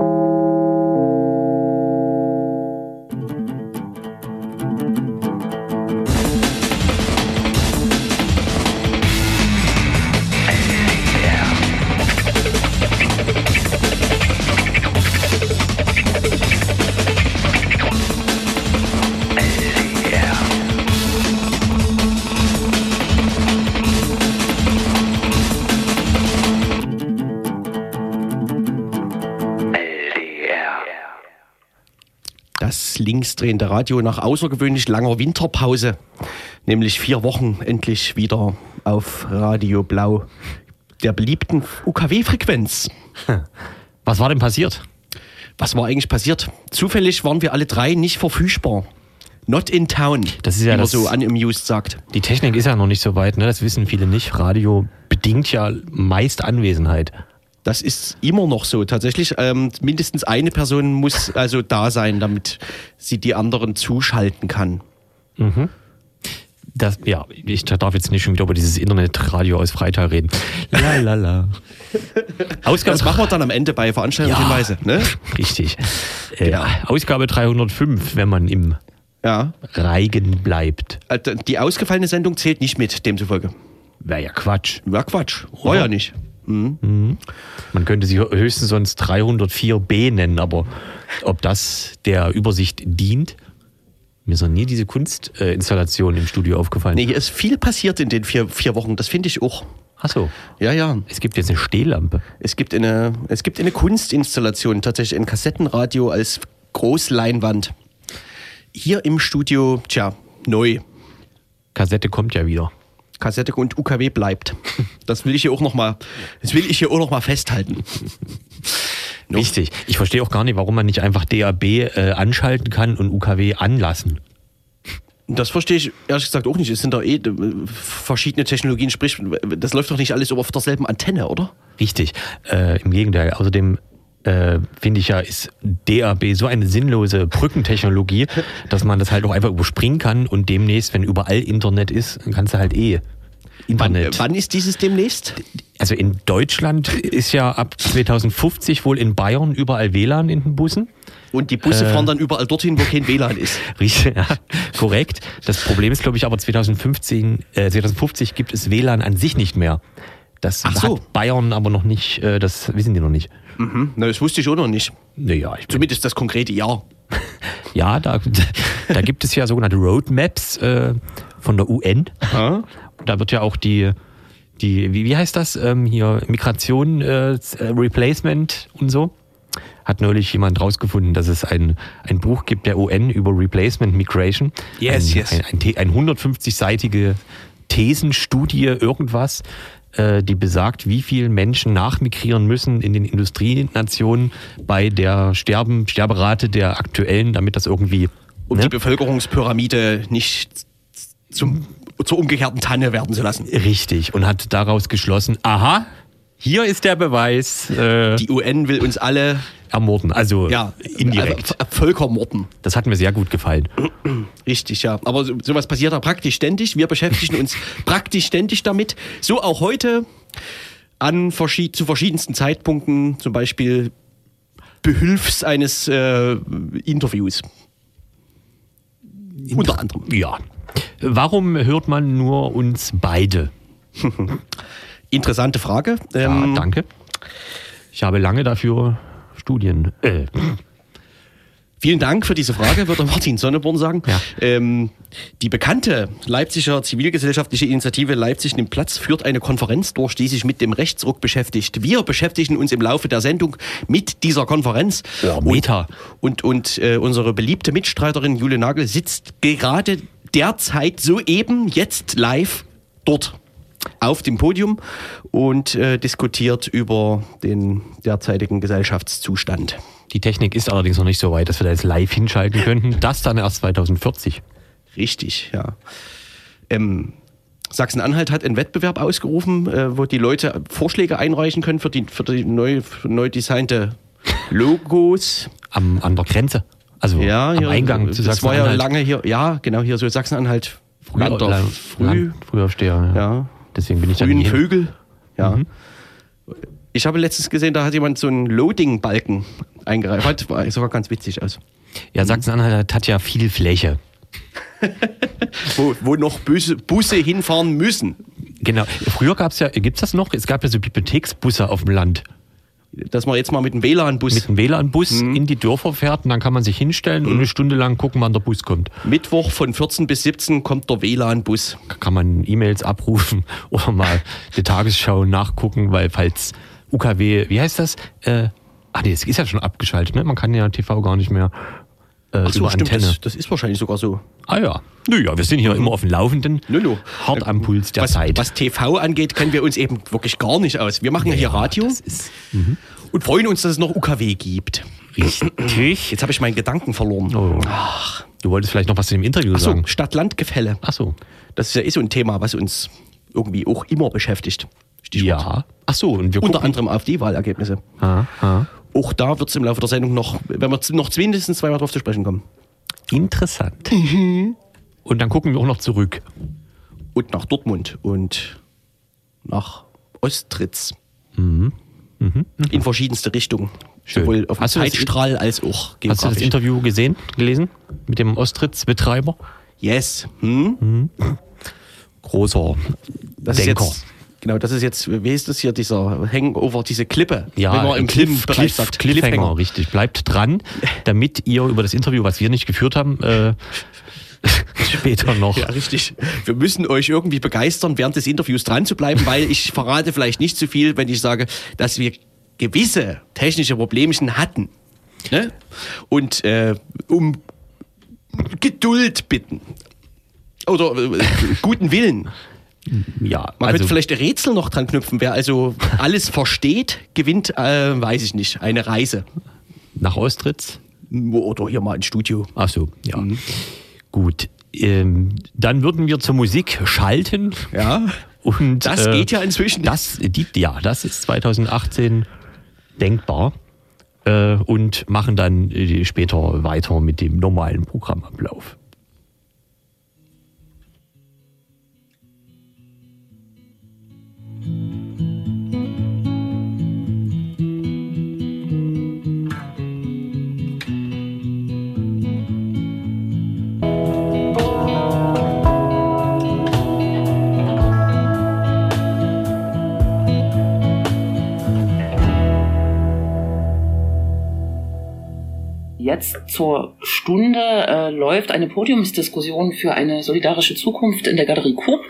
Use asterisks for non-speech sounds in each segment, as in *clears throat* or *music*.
Das linksdrehende Radio nach außergewöhnlich langer Winterpause, nämlich vier Wochen endlich wieder auf Radio Blau, der beliebten UKW-Frequenz. *laughs* Was war denn passiert? Was war eigentlich passiert? Zufällig waren wir alle drei nicht verfügbar. Not in town, Das ist ja wie man das- so unamused sagt. Die Technik ist ja noch nicht so weit, ne? das wissen viele nicht. Radio bedingt ja meist Anwesenheit. Das ist immer noch so. Tatsächlich, ähm, mindestens eine Person muss also da sein, damit sie die anderen zuschalten kann. Das, ja, ich darf jetzt nicht schon wieder über dieses Internetradio aus Freital reden. La la la. *laughs* Ausgabe Das machen wir dann am Ende bei Veranstaltungshinweise. Ne? *laughs* Richtig. Äh, Genau. Ausgabe 305, wenn man im Ja. Reigen bleibt. Also Die ausgefallene Sendung zählt nicht mit, demzufolge. Wäre ja Quatsch. Ja, Quatsch. War ja nicht. Man könnte sie höchstens sonst 304b nennen, aber ob das der Übersicht dient, mir ist noch nie diese Kunstinstallation im Studio aufgefallen. Nee, hier ist viel passiert in den vier, vier Wochen. Das finde ich auch. Achso, Ja, ja. es gibt jetzt eine Stehlampe. Es gibt eine, es gibt eine Kunstinstallation, tatsächlich ein Kassettenradio als Großleinwand. Hier im Studio, tja, neu. Kassette kommt ja wieder. Kassette und UKW bleibt. Das will ich hier auch noch mal, das will ich hier auch noch mal festhalten. No. Richtig. Ich verstehe auch gar nicht, warum man nicht einfach DAB äh, anschalten kann und UKW anlassen. Das verstehe ich ehrlich gesagt auch nicht. Es sind doch eh äh, verschiedene Technologien, sprich, das läuft doch nicht alles auf derselben Antenne, oder? Richtig. Äh, Im Gegenteil. Außerdem äh, finde ich ja, ist DAB so eine sinnlose Brückentechnologie, *laughs* dass man das halt auch einfach überspringen kann und demnächst, wenn überall Internet ist, kannst du halt eh Wann, Internet. wann ist dieses demnächst? Also in Deutschland ist ja ab 2050 wohl in Bayern überall WLAN in den Bussen. Und die Busse fahren dann überall dorthin, wo kein WLAN ist. *laughs* Richtig, ja, korrekt. Das Problem ist, glaube ich, aber 2015, äh, 2050 gibt es WLAN an sich nicht mehr. Das Ach so. hat Bayern aber noch nicht, äh, das wissen die noch nicht. Mhm. Na, das wusste ich auch noch nicht. Naja, ich Zumindest das konkrete Jahr. *laughs* ja, da, da gibt es ja sogenannte Roadmaps äh, von der UN. Ah. Da wird ja auch die, die wie, wie heißt das, ähm, hier Migration, äh, Replacement und so. Hat neulich jemand rausgefunden, dass es ein, ein Buch gibt der UN über Replacement Migration. Yes, ein, yes. Ein, ein, ein 150-seitige Thesenstudie, irgendwas, äh, die besagt, wie viele Menschen nachmigrieren müssen in den Industrienationen bei der Sterben, Sterberate der aktuellen, damit das irgendwie Um ne? die Bevölkerungspyramide nicht zum, zur umgekehrten Tanne werden zu lassen. Richtig. Und hat daraus geschlossen, aha, hier ist der Beweis, äh, Die UN will uns alle ermorden. Also ja, indirekt. äh, Völkermorden. Das hat mir sehr gut gefallen. Richtig, ja. Aber so, sowas passiert da praktisch ständig. Wir beschäftigen uns *laughs* praktisch ständig damit. So auch heute an verschied zu verschiedensten Zeitpunkten, zum Beispiel behülfs eines äh, Interviews. Unter anderem. Ja. Warum hört man nur uns beide? *laughs* Interessante Frage. Ja, Ähm, danke. Ich habe lange dafür Studien. Äh, Vielen Dank für diese Frage, würde Martin Sonneborn sagen. Ja. Ähm, die bekannte Leipziger zivilgesellschaftliche Initiative Leipzig nimmt Platz führt eine Konferenz durch, die sich mit dem Rechtsruck beschäftigt. Wir beschäftigen uns im Laufe der Sendung mit dieser Konferenz. Oh, Meta. Und, und, und äh, unsere beliebte Mitstreiterin Jule Nagel sitzt gerade derzeit soeben jetzt live dort auf dem Podium und äh, diskutiert über den derzeitigen Gesellschaftszustand. die Technik ist allerdings noch nicht so weit, dass wir da jetzt live hinschalten könnten. Das dann erst 2040. Richtig, ja. Ähm, Sachsen-Anhalt hat einen Wettbewerb ausgerufen, äh, wo die Leute Vorschläge einreichen können für die, für die neu, neu designte Logos. Am, an der Grenze. Also Ja, am hier, Eingang zu Das war ja Sachsen-Anhalt. lange hier, ja, genau, hier so Sachsen-Anhalt. Land Land- auf Früh, Land- Frühaufsteher. Ja. ja, Deswegen bin ich da frühen nie hin. Vögel. Ja. Ich habe letztens gesehen, da hat jemand so einen Loading-Balken eingereicht. Hat, war sogar ganz witzig aus. Ja, Sachsen-Anhalt hat ja viel Fläche. *laughs* wo, wo noch Busse, Busse hinfahren müssen. Genau. Früher gab es ja, gibt es das noch? Es gab ja so Bibliotheksbusse auf dem Land. Dass man jetzt mal mit dem WLAN-Bus. Mit dem WLAN-Bus mhm. in die Dörfer fährt und dann kann man sich hinstellen mhm. und eine Stunde lang gucken, wann der Bus kommt. Mittwoch von 14 bis 17 kommt der WLAN-Bus. Kann man E-Mails abrufen *laughs* oder mal die Tagesschau nachgucken, weil falls UKW, wie heißt das? Äh, ach nee, es ist ja schon abgeschaltet, ne? Man kann ja TV gar nicht mehr äh, Ach so, über stimmt, Antenne. Das, das, ist wahrscheinlich sogar so. Ah ja. Naja, wir sind hier immer auf dem Laufenden. Nö, nö. Hart am Puls der was, Zeit. Was TV angeht, kennen wir uns eben wirklich gar nicht aus. Wir machen ja, hier Radio ist, mhm. und freuen uns, dass es noch UKW gibt. Richtig. Jetzt habe ich meinen Gedanken verloren. Oh. Ach. Du wolltest vielleicht noch was in dem Interview Ach so, sagen. Stadt-Land-Gefälle. Ach so. Das ist ja eh so ein Thema, was uns irgendwie auch immer beschäftigt. Stichwort. Ja. Ach so, und wir Unter anderem auf die Wahlergebnisse. Ah, ah. Auch da wird es im Laufe der Sendung noch, wenn wir noch mindestens zweimal drauf zu sprechen kommen. Interessant. Mhm. Und dann gucken wir auch noch zurück. Und nach Dortmund und nach Ostritz. Mhm. Mhm. In verschiedenste Richtungen. Schön. Sowohl auf dem Zeitstrahl als auch geografisch. Hast du das Interview gesehen, gelesen? Mit dem Ostritz-Betreiber? Yes. Hm? Mhm. Großer das Denker. Ist jetzt, genau, das ist jetzt, wie ist das hier, dieser Hangover, diese Klippe? Ja, wenn man im Cliff, Cliff, sagt. Cliffhanger, Cliffhanger, richtig. Bleibt dran, damit ihr über das Interview, was wir nicht geführt haben, äh, *laughs* später noch. Ja, richtig. Wir müssen euch irgendwie begeistern, während des Interviews dran zu bleiben, weil ich verrate vielleicht nicht zu viel, wenn ich sage, dass wir gewisse technische Problemchen hatten. Ne? Und äh, um Geduld bitten. Oder äh, guten Willen. Ja, man also, könnte vielleicht Rätsel noch dran knüpfen. Wer also alles versteht, gewinnt, äh, weiß ich nicht, eine Reise. Nach Austritz? Oder hier mal ins Studio. Ach so, ja. Mhm. Gut. Ähm, dann würden wir zur Musik schalten. Ja. Und, das äh, geht ja inzwischen. Das, die, ja, das ist 2018 denkbar. Äh, und machen dann äh, später weiter mit dem normalen Programmablauf. Jetzt zur Stunde äh, läuft eine Podiumsdiskussion für eine solidarische Zukunft in der Galerie Coop.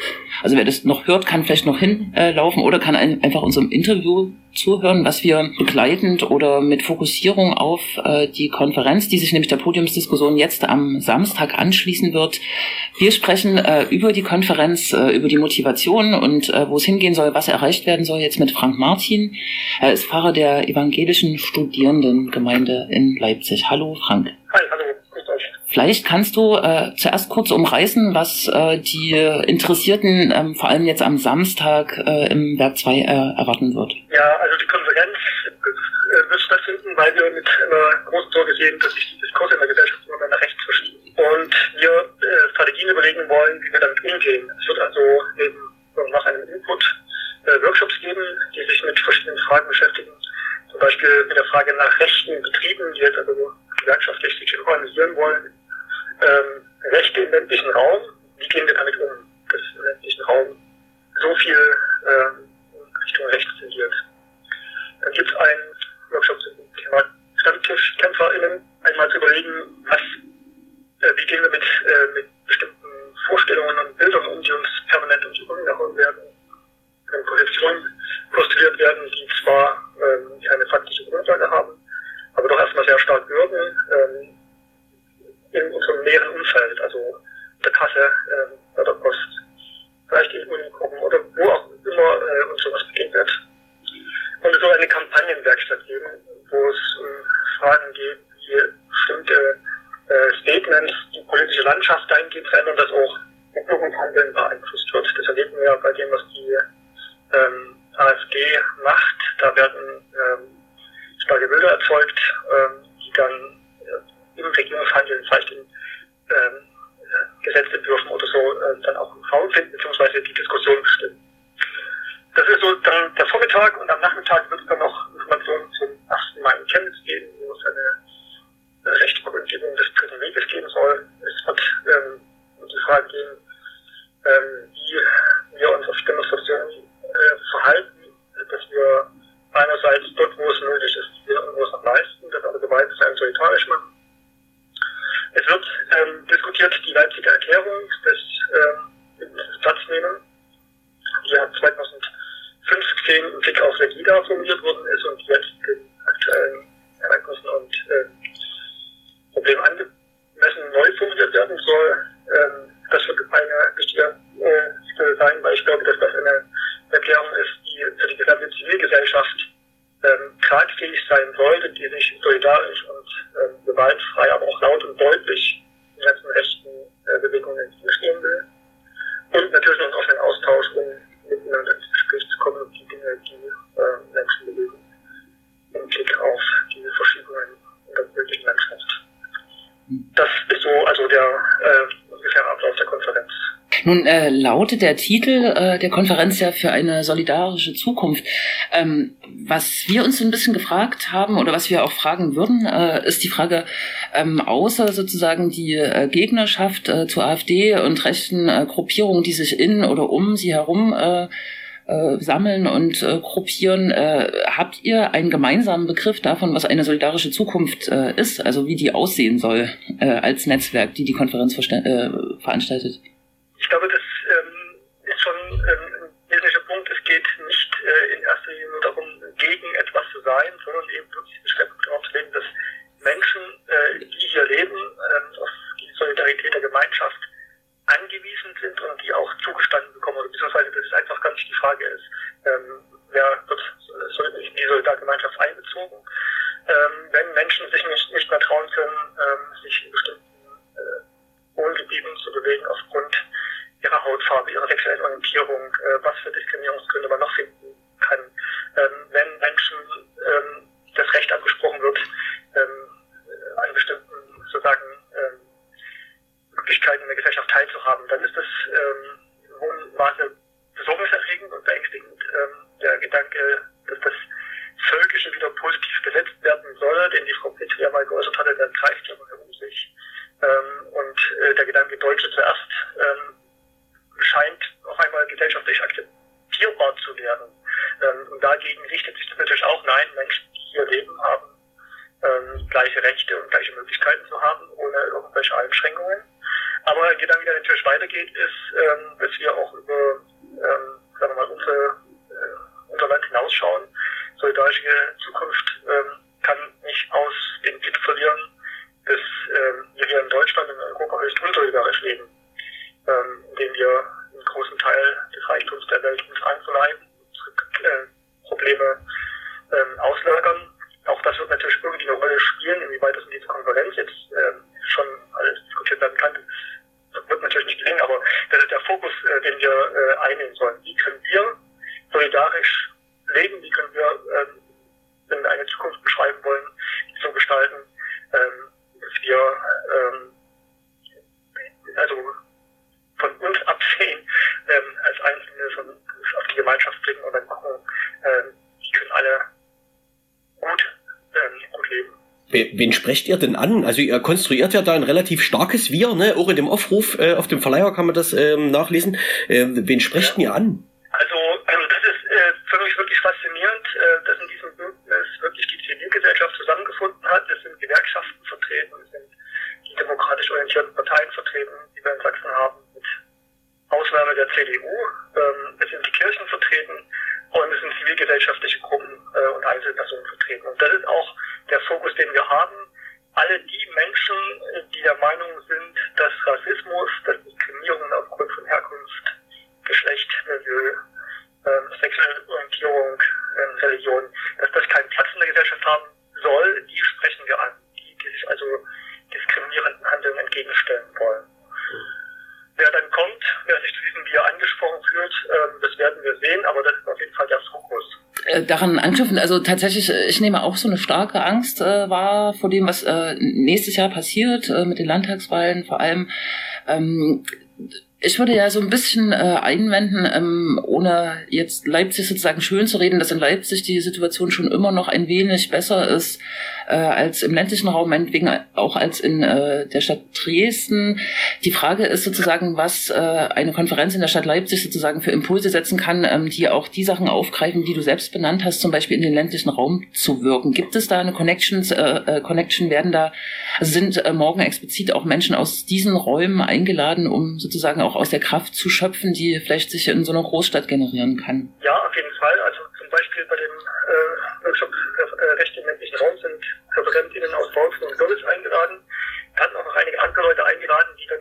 Also wer das noch hört, kann vielleicht noch hinlaufen äh, oder kann ein, einfach unserem Interview zuhören, was wir begleitend oder mit Fokussierung auf äh, die Konferenz, die sich nämlich der Podiumsdiskussion jetzt am Samstag anschließen wird. Wir sprechen äh, über die Konferenz, äh, über die Motivation und äh, wo es hingehen soll, was erreicht werden soll, jetzt mit Frank Martin. Er ist Pfarrer der evangelischen Studierendengemeinde in Leipzig. Hallo Frank. Vielleicht kannst du äh, zuerst kurz umreißen, was äh, die Interessierten ähm, vor allem jetzt am Samstag äh, im Werk 2 äh, erwarten wird. Ja, also die Konferenz äh, wird stattfinden, weil wir mit einer großen Sorge sehen, dass sich die Diskurse in der Gesellschaft immer mehr nach rechts verschieben. Und wir äh, Strategien überlegen wollen, wie wir damit umgehen. Es wird also eben nach einem Input äh, Workshops geben, die sich mit verschiedenen Fragen beschäftigen. Zum Beispiel mit der Frage nach rechten Betrieben, die jetzt also gewerkschaftlich sich organisieren wollen ähm, Rechte im ländlichen Raum, wie gehen wir damit um, dass im ländlichen Raum so viel ähm, Richtung rechts tendiert. Dann gibt es einen Workshop zum Thema StammtischkämpferInnen, einmal zu überlegen, was, äh, wie gehen wir mit, äh, mit bestimmten Vorstellungen und Bildern um, die uns permanent um die Ohren gehauen werden, wenn Positionen postuliert werden, die zwar ähm, keine faktische Grundlage haben, aber doch erstmal sehr stark wirken. Ähm, in unserem näheren Umfeld, also der Kasse, äh, bei der Post, vielleicht in Unikoggen oder wo auch immer äh, uns sowas begegnet. Und es soll eine Kampagnenwerkstatt geben, wo es um Fragen geht, wie bestimmte äh, Statements die politische Landschaft dahingehend verändern, dass auch Jugendhandeln beeinflusst wird. Das erleben wir bei dem, was die ähm, AfG macht. Da werden ähm, starke Bilder erzeugt, ähm, die dann im Regierungshandeln vielleicht in ähm, Gesetzentwürfen oder so äh, dann auch Raum finden, beziehungsweise die Diskussion bestimmen. Das ist so dann der Vormittag und am Nachmittag wird es dann noch Informationen zum 8. Mai in Chemnitz geben, wo es eine Kundgebung des dritten Weges gehen soll. Es wird ähm, um die Frage gehen, ähm, wie wir uns auf Demonstrationen äh, verhalten, dass wir einerseits dort, wo es nötig ist, wir irgendwas noch leisten, das aber gemeinsam solidarisch machen. Es wird ähm, diskutiert die Leipziger Erklärung des, ähm, des Platz nehmen, die ja 2015 im Blick auf Legida formuliert worden ist und jetzt den aktuellen Ereignissen und äh, Problemen angemessen neu formuliert werden soll. Ähm, das wird eine wichtige äh, sein, weil ich glaube, dass das eine Erklärung ist, die für die gesamte Zivilgesellschaft ähm, tragfähig sein sollte, die sich solidarisch und ähm, gewaltfrei, aber auch laut und deutlich den ganzen rechten äh, Bewegungen entgegenstehen will. Und natürlich noch auf den Austausch, um miteinander ins Gespräch zu kommen und die Dinge, die äh, Menschen bewegen, im Blick auf diese Verschiebungen in der möglichen Landschaft. Das ist so also der äh, ungefähre Ablauf der Konferenz. Nun äh, lautet der Titel äh, der Konferenz ja für eine solidarische Zukunft. Ähm, was wir uns ein bisschen gefragt haben oder was wir auch fragen würden, äh, ist die Frage, ähm, außer sozusagen die äh, Gegnerschaft äh, zur AfD und rechten äh, Gruppierungen, die sich in oder um sie herum äh, äh, sammeln und äh, gruppieren. Äh, habt ihr einen gemeinsamen Begriff davon, was eine solidarische Zukunft äh, ist, also wie die aussehen soll äh, als Netzwerk, die die Konferenz äh, veranstaltet? Ihr denn an? Also ihr konstruiert ja da ein relativ starkes Wir, ne? Auch in dem Aufruf äh, auf dem Verleiher kann man das ähm, nachlesen. Ähm, wen sprecht ja. ihr an? Also ähm, das ist äh, für mich wirklich faszinierend, äh, dass in diesem Bündnis wirklich die Zivilgesellschaft zusammengefunden hat. Es sind Gewerkschaften vertreten, es sind die demokratisch orientierten Parteien vertreten, die wir in Sachsen haben, mit Ausnahme der CDU. Ähm, es sind die Kirchen vertreten und es sind zivilgesellschaftliche Gruppen äh, und Einzelpersonen vertreten. Und das ist auch der Fokus, den wir haben. Alle die Menschen, die der Meinung sind, dass Rassismus, dass Diskriminierung aufgrund von Herkunft, Geschlecht, Milieu, ähm, sexuelle Orientierung, ähm, Religion, dass das keinen Platz in der Gesellschaft haben soll, die sprechen wir an, die, die sich also diskriminierenden Handeln entgegenstellen wollen. Wer dann kommt, wer sich zu diesem Bier angesprochen fühlt, ähm, das werden wir sehen, aber das ist auf jeden Fall der Fokus. Äh, daran anknüpfen, also tatsächlich, äh, ich nehme auch so eine starke Angst äh, wahr vor dem, was äh, nächstes Jahr passiert, äh, mit den Landtagswahlen vor allem. Ähm, ich würde ja so ein bisschen äh, einwenden, ähm, ohne jetzt Leipzig sozusagen schön zu reden, dass in Leipzig die Situation schon immer noch ein wenig besser ist äh, als im ländlichen Raum, meinetwegen auch als in äh, der Stadt Dresden. Die Frage ist sozusagen, was äh, eine Konferenz in der Stadt Leipzig sozusagen für Impulse setzen kann, ähm, die auch die Sachen aufgreifen, die du selbst benannt hast, zum Beispiel in den ländlichen Raum zu wirken. Gibt es da eine Connections, äh, äh, Connection? Werden da, also sind äh, morgen explizit auch Menschen aus diesen Räumen eingeladen, um sozusagen auch aus der Kraft zu schöpfen, die vielleicht sich in so einer Großstadt generieren kann? Ja, auf jeden Fall. Also zum Beispiel bei dem äh, Workshop äh, Recht im ländlichen Raum sind ReferentInnen aus Bautzen und Görlitz eingeladen. Wir hatten auch noch einige andere Leute eingeladen, die dann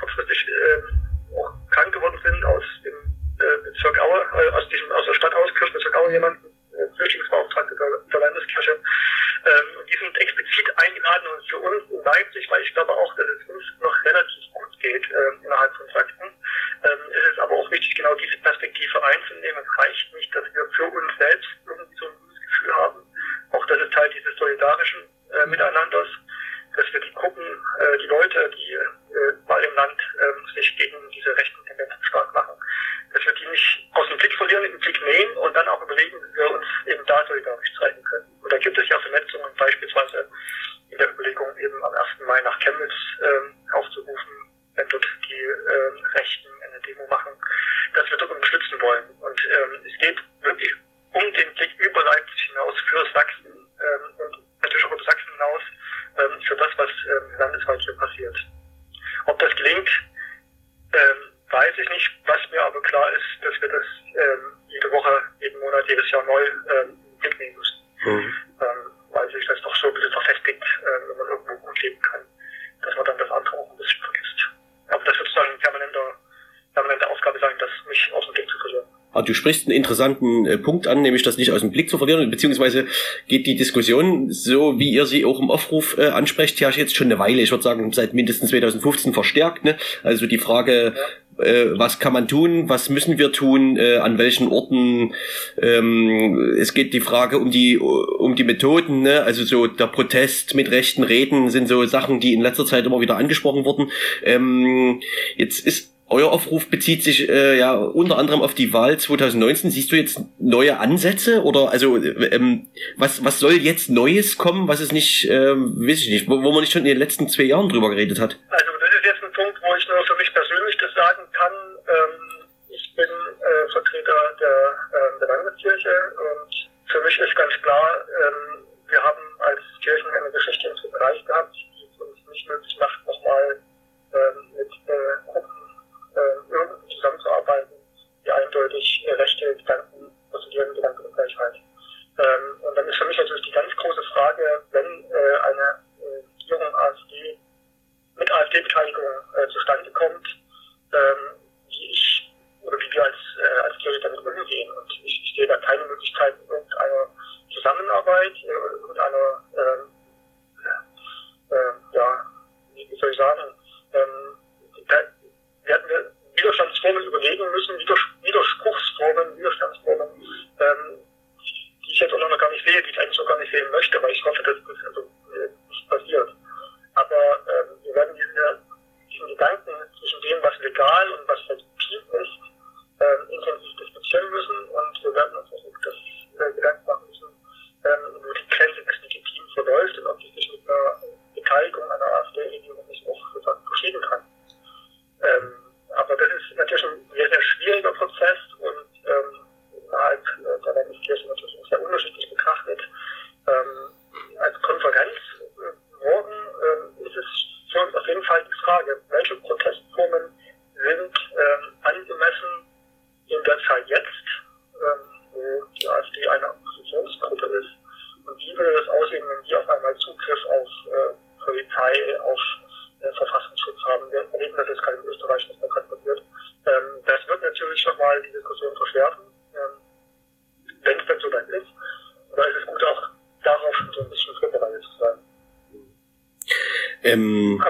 kurzfristig äh, auch krank geworden sind aus dem äh, Bezirk Aue, äh, aus diesem, aus der Stadt aus, Kirchenbezirk Aue jemanden, Flüchtlingsbeauftragte der, Landeskirche. Ähm, die sind explizit eingeladen und für uns in Leipzig, weil ich glaube auch, dass es uns noch relativ gut geht äh, innerhalb von Sachsen, ähm, ist es aber auch wichtig, genau diese Perspektive einzunehmen. Es reicht nicht, dass wir für uns selbst irgendwie so ein gutes Gefühl haben. Auch das ist Teil dieses solidarischen äh, Miteinanders, dass wir die Gruppen, äh, die Leute, die äh, mal im Land äh, sich gegen diese rechten Tendenzen stark machen, dass wir die nicht aus dem Blick verlieren, in den Blick nehmen und dann auch überlegen, wie wir uns eben da solidarisch zeigen können. Und da gibt es ja Vernetzungen, beispielsweise in der Überlegung eben am 1. Mai nach Chemnitz äh, aufzurufen, wenn dort die äh, Rechten eine Demo machen, dass wir dort unterstützen wollen. Und ähm, es geht wirklich um den Blick über Leipzig hinaus für Sachsen ähm, und natürlich auch über Sachsen hinaus ähm, für das, was ähm, landesweit hier passiert. Ob das gelingt, ähm, weiß ich nicht. Was mir aber klar ist, dass wir das ähm, jede Woche, jeden Monat, jedes Jahr neu ähm, mitnehmen müssen. Mhm. Ähm, weil sich das doch so ein bisschen verfestigt, äh, wenn man irgendwo gut leben kann, dass man dann das andere auch ein bisschen vergisst. Aber das wird sozusagen eine permanente, permanente Aufgabe sein, das nicht aus dem Blick zu verlieren. Ah, du sprichst einen interessanten äh, Punkt an, nämlich das nicht aus dem Blick zu verlieren, beziehungsweise geht die Diskussion, so wie ihr sie auch im Aufruf äh, ansprecht, ja jetzt schon eine Weile, ich würde sagen seit mindestens 2015 verstärkt. Ne? Also die Frage, äh, was kann man tun, was müssen wir tun, äh, an welchen Orten. Ähm, es geht die Frage um die um die Methoden, ne? also so der Protest mit rechten Reden sind so Sachen, die in letzter Zeit immer wieder angesprochen wurden. Ähm, jetzt ist euer Aufruf bezieht sich äh, ja unter anderem auf die Wahl 2019. Siehst du jetzt neue Ansätze oder also ähm, was was soll jetzt Neues kommen, was es nicht, ähm, weiß ich nicht, wo, wo man nicht schon in den letzten zwei Jahren drüber geredet hat? Also Ähm,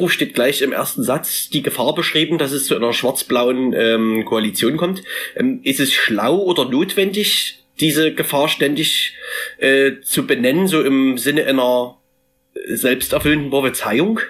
Aufruf steht gleich im ersten Satz die Gefahr beschrieben, dass es zu einer schwarz-blauen ähm, Koalition kommt. Ähm, ist es schlau oder notwendig, diese Gefahr ständig äh, zu benennen, so im Sinne einer selbsterfüllenden Prophezeiung?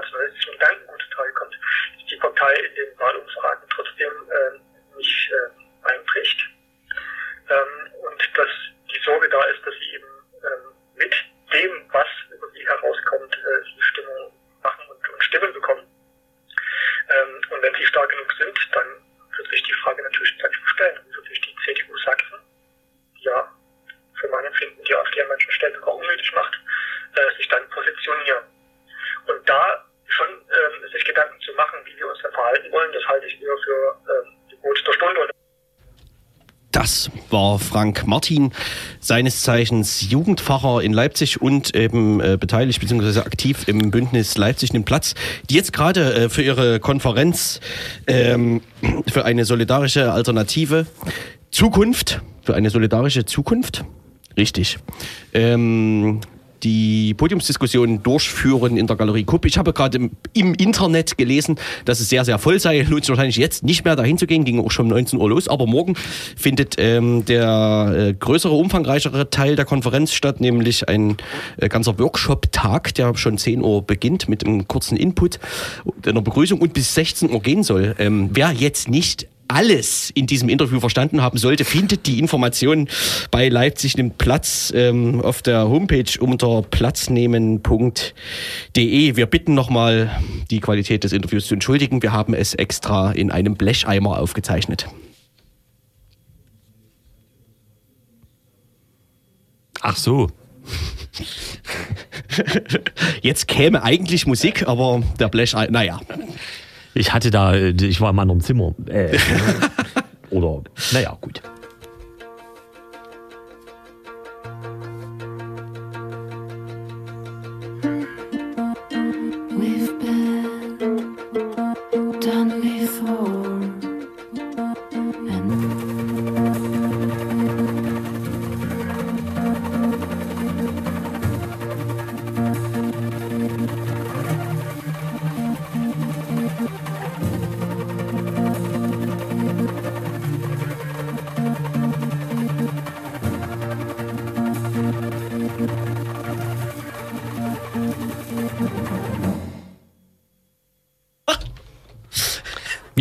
Nationalistischen Gedankengut zum Tragen kommt, dass die Partei in den Wahlumfragen trotzdem äh, war Frank Martin, seines Zeichens Jugendpfarrer in Leipzig und eben äh, beteiligt bzw. aktiv im Bündnis Leipzig nimmt Platz, die jetzt gerade äh, für ihre Konferenz ähm, für eine solidarische Alternative Zukunft, für eine solidarische Zukunft, richtig, ähm, die Podiumsdiskussion durchführen in der Galerie Kupp. Ich habe gerade im, im, Internet gelesen, dass es sehr, sehr voll sei. Lohnt sich wahrscheinlich jetzt nicht mehr dahin zu gehen, ging auch schon um 19 Uhr los. Aber morgen findet ähm, der äh, größere, umfangreichere Teil der Konferenz statt, nämlich ein äh, ganzer Workshop-Tag, der schon 10 Uhr beginnt mit einem kurzen Input, einer Begrüßung und bis 16 Uhr gehen soll. Ähm, wer jetzt nicht alles in diesem Interview verstanden haben sollte, findet die Informationen bei Leipzig nimmt Platz ähm, auf der Homepage unter platznehmen.de. Wir bitten nochmal, die Qualität des Interviews zu entschuldigen. Wir haben es extra in einem Blecheimer aufgezeichnet. Ach so. *laughs* Jetzt käme eigentlich Musik, aber der Blecheimer, naja. Ich hatte da, ich war in meinem Zimmer. Äh, *laughs* oder, naja, gut.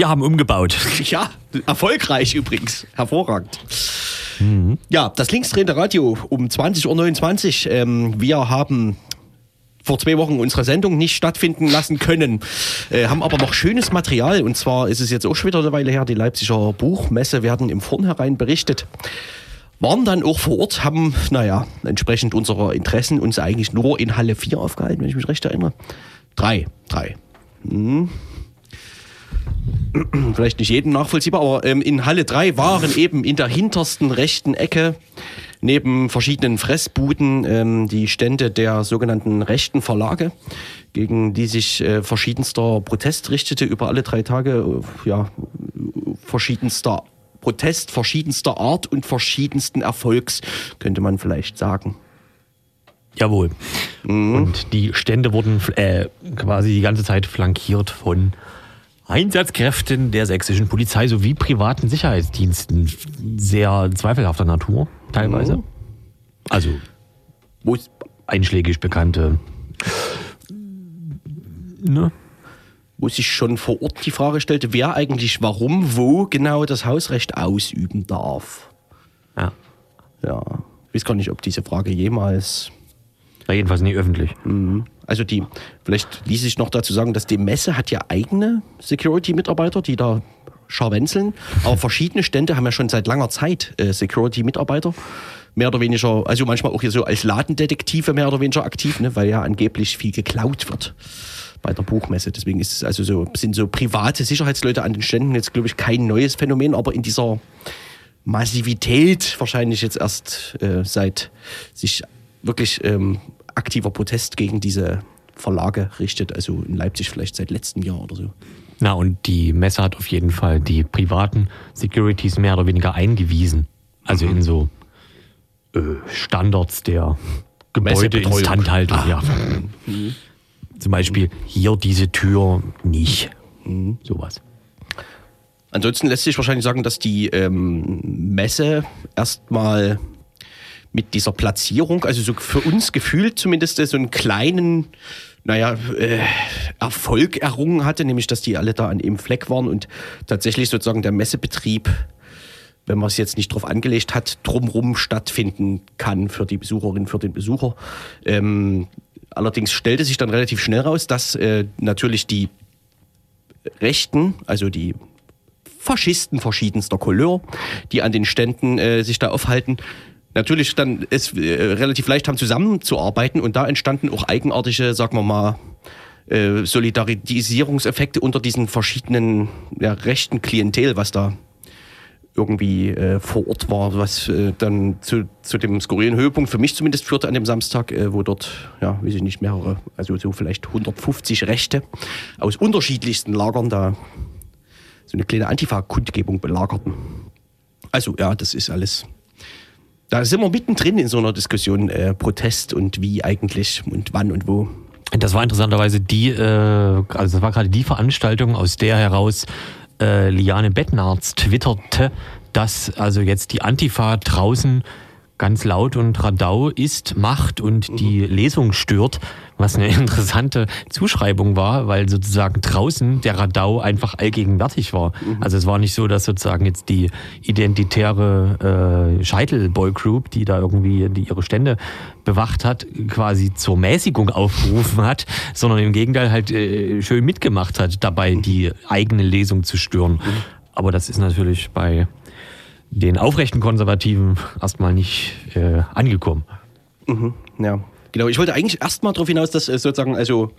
Wir haben umgebaut. *laughs* Ja, erfolgreich übrigens. Hervorragend. Mhm. Ja, das linksdrehende Radio um 20.29 Uhr. Ähm, wir haben vor zwei Wochen unsere Sendung nicht stattfinden lassen können, äh, haben aber noch schönes Material. Und zwar ist es jetzt auch schon wieder eine Weile her, die Leipziger Buchmesse werden im Vornherein berichtet. Waren dann auch vor Ort, haben, naja, entsprechend unserer Interessen uns eigentlich nur in Halle 4 aufgehalten, wenn ich mich recht erinnere. Drei, drei. Hm *clears throat* vielleicht nicht jeden nachvollziehbar, aber ähm, in Halle 3 waren eben in der hintersten rechten Ecke neben verschiedenen Fressbuden ähm, die Stände der sogenannten rechten Verlage, gegen die sich äh, verschiedenster Protest richtete über alle drei Tage, äh, ja, verschiedenster Protest, verschiedenster Art und verschiedensten Erfolgs, könnte man vielleicht sagen. Jawohl. Mhm. Und die Stände wurden äh, quasi die ganze Zeit flankiert von Einsatzkräften der sächsischen Polizei sowie privaten Sicherheitsdiensten sehr zweifelhafter Natur teilweise. Mhm. Also einschlägig bekannte Ne? wo sich schon vor Ort die Frage stellte, wer eigentlich warum, wo genau das Hausrecht ausüben darf. Ja. Ja, ich weiß gar nicht, ob diese Frage jemals. Na, jedenfalls nicht öffentlich. Also die, vielleicht ließ sich noch dazu sagen, dass die Messe hat ja eigene Security-Mitarbeiter, die da scharwenzeln. Aber verschiedene Stände haben ja schon seit langer Zeit äh, Security-Mitarbeiter. Mehr oder weniger, also manchmal auch hier so als Ladendetektive mehr oder weniger aktiv, ne, weil ja angeblich viel geklaut wird bei der Buchmesse. Deswegen ist es also so, sind so private Sicherheitsleute an den Ständen jetzt, glaube ich, kein neues Phänomen, aber in dieser Massivität wahrscheinlich jetzt erst äh, seit sich wirklich ähm, aktiver Protest gegen diese Verlage richtet, also in Leipzig vielleicht seit letztem Jahr oder so. Na, und die Messe hat auf jeden Fall die privaten Securities mehr oder weniger eingewiesen. Also in so äh, Standards der. Gebäudeinstandhaltung. Ja. Zum Beispiel hier diese Tür nicht. Sowas. Ansonsten lässt sich wahrscheinlich sagen, dass die ähm, Messe erstmal mit dieser Platzierung, also so für uns gefühlt zumindest äh, so einen kleinen, naja, äh, Erfolg errungen hatte, nämlich dass die alle da an einem Fleck waren und tatsächlich sozusagen der Messebetrieb, wenn man es jetzt nicht drauf angelegt hat, drumrum stattfinden kann für die Besucherin, für den Besucher. Ähm, allerdings stellte sich dann relativ schnell raus, dass äh, natürlich die Rechten, also die Faschisten verschiedenster Couleur, die an den Ständen äh, sich da aufhalten, natürlich dann es äh, relativ leicht haben zusammenzuarbeiten und da entstanden auch eigenartige, sagen wir mal, äh, Solidarisierungseffekte unter diesen verschiedenen ja, rechten Klientel, was da irgendwie äh, vor Ort war, was äh, dann zu, zu dem skurrilen Höhepunkt für mich zumindest führte an dem Samstag, äh, wo dort, ja, weiß ich nicht, mehrere, also so vielleicht 150 Rechte aus unterschiedlichsten Lagern da so eine kleine Antifa-Kundgebung belagerten. Also ja, das ist alles. Da sind wir mittendrin in so einer Diskussion, äh, Protest und wie eigentlich und wann und wo. Das war interessanterweise die, äh, also das war gerade die Veranstaltung, aus der heraus äh, Liane Bettnarz twitterte, dass also jetzt die Antifa draußen ganz laut und radau ist, macht und die Lesung stört, was eine *laughs* interessante Zuschreibung war, weil sozusagen draußen der Radau einfach allgegenwärtig war. Also es war nicht so, dass sozusagen jetzt die identitäre äh, Scheitel-Boy Group, die da irgendwie die ihre Stände bewacht hat, quasi zur Mäßigung aufgerufen hat, sondern im Gegenteil halt äh, schön mitgemacht hat, dabei die eigene Lesung zu stören. Aber das ist natürlich bei den aufrechten Konservativen erstmal nicht äh, angekommen. Ja, genau. Ich wollte eigentlich erstmal darauf hinaus, dass äh, sozusagen, also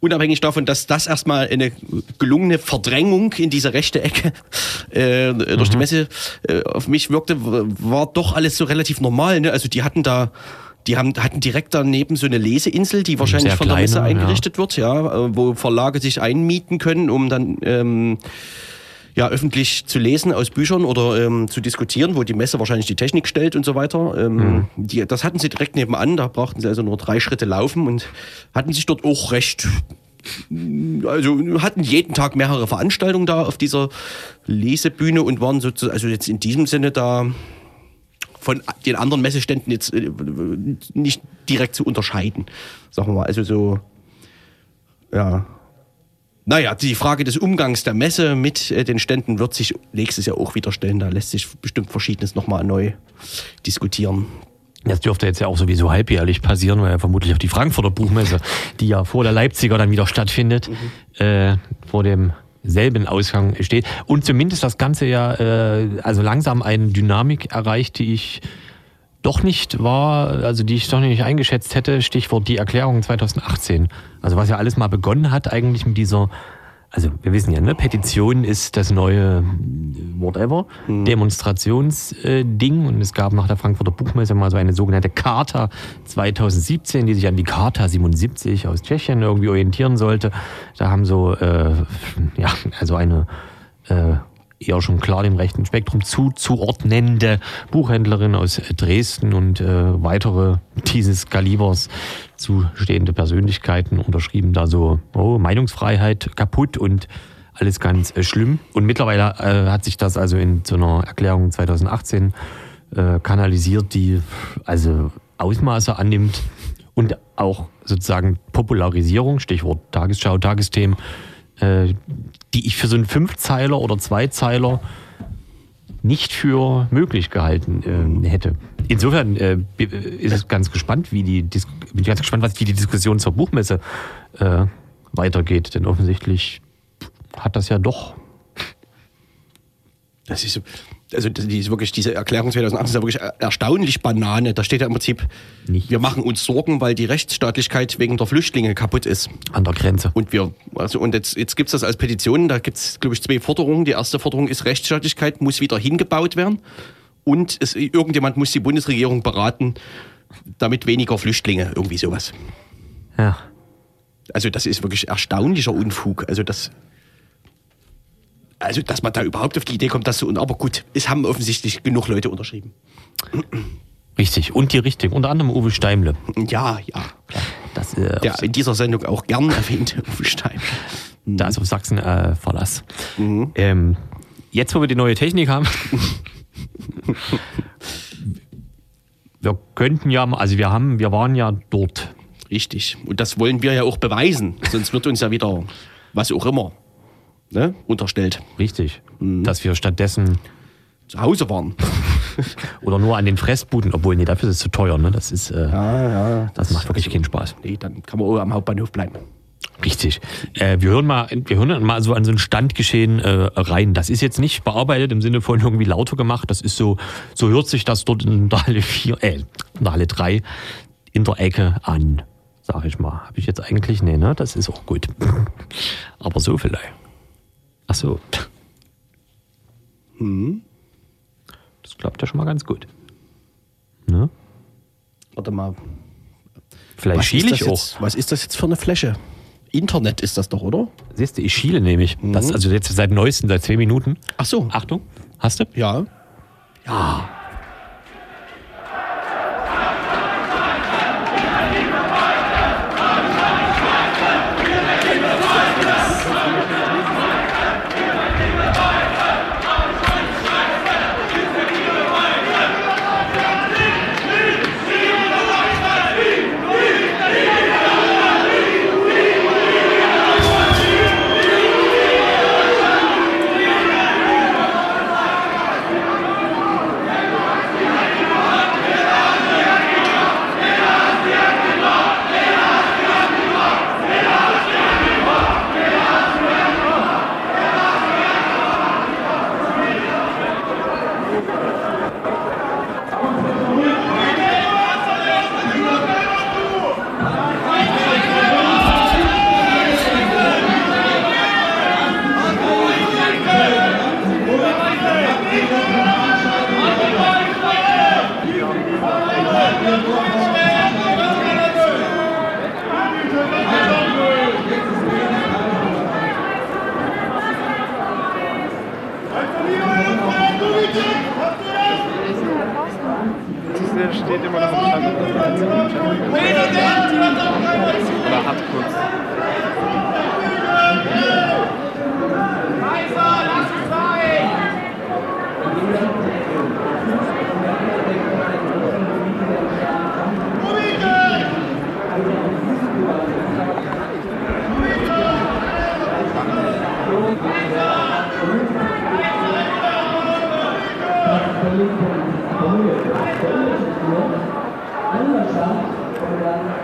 unabhängig davon, dass das erstmal eine gelungene Verdrängung in diese rechte Ecke äh, durch die Messe äh, auf mich wirkte, war doch alles so relativ normal. Ne? Also die hatten da die haben, hatten direkt daneben so eine Leseinsel, die wahrscheinlich sehr von der Messe kleine, ja. eingerichtet wird, ja, äh, wo Verlage sich einmieten können, um dann ähm, ja, öffentlich zu lesen aus Büchern oder ähm, zu diskutieren, wo die Messe wahrscheinlich die Technik stellt und so weiter. Ähm, die, das hatten sie direkt nebenan, da brauchten sie also nur drei Schritte laufen und hatten sich dort auch recht, also hatten jeden Tag mehrere Veranstaltungen da auf dieser Lesebühne und waren sozusagen, also jetzt in diesem Sinne da von den anderen Messeständen jetzt äh, nicht direkt zu unterscheiden, sagen wir mal. Also so, ja, naja, die Frage des Umgangs der Messe mit äh, den Ständen wird sich nächstes Jahr auch wieder stellen. Da lässt sich bestimmt Verschiedenes nochmal neu diskutieren. Das dürfte jetzt ja auch sowieso halbjährlich passieren, weil ja vermutlich auch die Frankfurter Buchmesse, die ja vor der Leipziger dann wieder stattfindet, äh, vor dem selben Ausgang steht. Und zumindest das Ganze ja äh, also langsam eine Dynamik erreicht, die ich doch nicht war, also die ich doch nicht eingeschätzt hätte, Stichwort die Erklärung 2018. Also was ja alles mal begonnen hat eigentlich mit dieser, also wir wissen ja, ne, Petition ist das neue äh, whatever, Demonstrationsding und es gab nach der Frankfurter Buchmesse mal so eine sogenannte Charta 2017, die sich an die Charta 77 aus Tschechien irgendwie orientieren sollte. Da haben so, äh, ja, also eine äh, eher schon klar dem rechten Spektrum zuzuordnende Buchhändlerin aus Dresden und äh, weitere dieses Kalibers zustehende Persönlichkeiten unterschrieben da so oh, Meinungsfreiheit kaputt und alles ganz äh, schlimm. Und mittlerweile äh, hat sich das also in so einer Erklärung 2018 äh, kanalisiert, die also Ausmaße annimmt und auch sozusagen Popularisierung, Stichwort Tagesschau, Tagesthemen, äh, die ich für so einen Fünfzeiler oder Zweizeiler nicht für möglich gehalten äh, hätte. Insofern äh, ist es ganz gespannt, wie die Dis bin ich ganz gespannt, was wie die Diskussion zur Buchmesse äh, weitergeht, denn offensichtlich hat das ja doch Das ist, also die ist wirklich, diese Erklärung 2018 ist ja wirklich erstaunlich Banane. Da steht ja im Prinzip, Nichts. wir machen uns Sorgen, weil die Rechtsstaatlichkeit wegen der Flüchtlinge kaputt ist. an der Grenze. Und wir, also und jetzt, jetzt gibt's das als Petition, da gibt's glaube ich, zwei Forderungen. Die erste Forderung ist, Rechtsstaatlichkeit muss wieder hingebaut werden. Und es, irgendjemand muss die Bundesregierung beraten, damit weniger Flüchtlinge, irgendwie sowas. Ja. Also das ist wirklich erstaunlicher Unfug. Also das, also dass man da überhaupt auf die Idee kommt, das so, aber gut, es haben offensichtlich genug Leute unterschrieben. Richtig. Und die richtigen. Unter anderem Uwe Steimle. Ja, ja. Das, äh, Der in dieser Sendung auch gern erwähnte *laughs* Uwe Stein. Da ist auf Sachsen äh, Verlass. Ähm, jetzt, wo wir die neue Technik haben, wir könnten ja, also wir haben, wir waren ja dort. Richtig. Und das wollen wir ja auch beweisen. Sonst wird uns ja wieder was auch immer ne, unterstellt. Richtig. Dass wir stattdessen Zu Hause waren. *laughs* oder nur an den Fressbuden, obwohl, nee, dafür ist es zu teuer, ne? Das ist, äh, das macht wirklich keinen Spaß. Nee, dann kann man auch am Hauptbahnhof bleiben. Richtig. Äh, wir hören mal, wir hören mal so an so ein Standgeschehen äh, rein. Das ist jetzt nicht bearbeitet im Sinne von irgendwie lauter gemacht. Das ist so, so hört sich das dort in der Halle 4, äh, in der Halle 3 in der Ecke an. Sag ich mal. Habe ich jetzt eigentlich, nee, ne? Das ist auch gut. Aber so vielleicht. Ach so. Das klappt ja schon mal ganz gut. Ne? Warte mal. Vielleicht Was ist, schiele das ich auch. jetzt, was ist das jetzt für eine Fläche? Internet ist das doch, oder? Siehst du, ich schiele nämlich. Das, also jetzt seit neuestem, seit zwei Minuten. Ach so. Achtung, hast du? Ja. Das ですよ。何をした？これは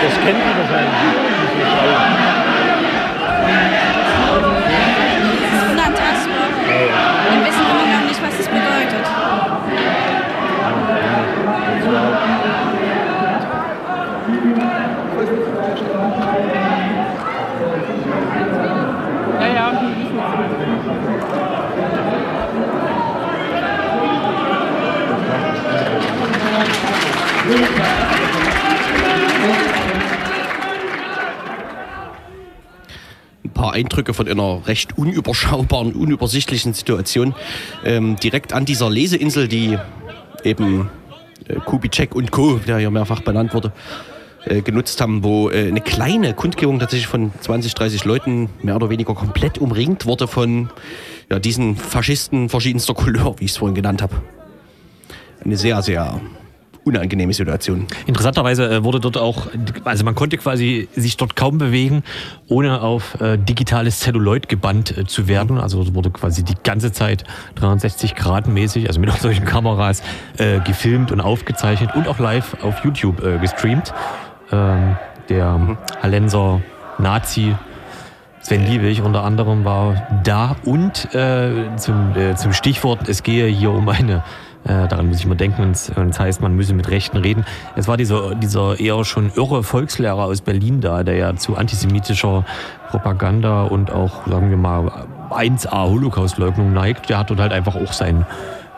Das kennt ihr wahrscheinlich. Das ist unantastbar. Wir wissen immer noch nicht, was es bedeutet. Ja, ja. Ein paar Eindrücke von einer recht unüberschaubaren, unübersichtlichen Situation. Ähm, direkt an dieser Leseinsel, die eben äh, Kubitschek und Co., der hier mehrfach benannt wurde, äh, genutzt haben, wo äh, eine kleine Kundgebung tatsächlich von 20, 30 Leuten mehr oder weniger komplett umringt wurde von ja, diesen Faschisten verschiedenster Couleur, wie ich es vorhin genannt habe. Eine sehr, sehr unangenehme Situation. Interessanterweise äh, wurde dort auch, also man konnte quasi sich dort kaum bewegen, ohne auf äh, digitales Celluloid gebannt äh, zu werden. Also wurde quasi die ganze Zeit 360 Grad mäßig, also mit *laughs* solchen Kameras äh, gefilmt und aufgezeichnet und auch live auf YouTube äh, gestreamt. Ähm, der Hallenser Nazi Sven Liebig unter anderem war da und äh, zum, äh, zum Stichwort, es gehe hier um eine, äh, daran muss ich mal denken, wenn es heißt, man müsse mit Rechten reden. Es war dieser, dieser eher schon irre Volkslehrer aus Berlin da, der ja zu antisemitischer Propaganda und auch, sagen wir mal, 1A Holocaustleugnung neigt. Der hat dort halt einfach auch seinen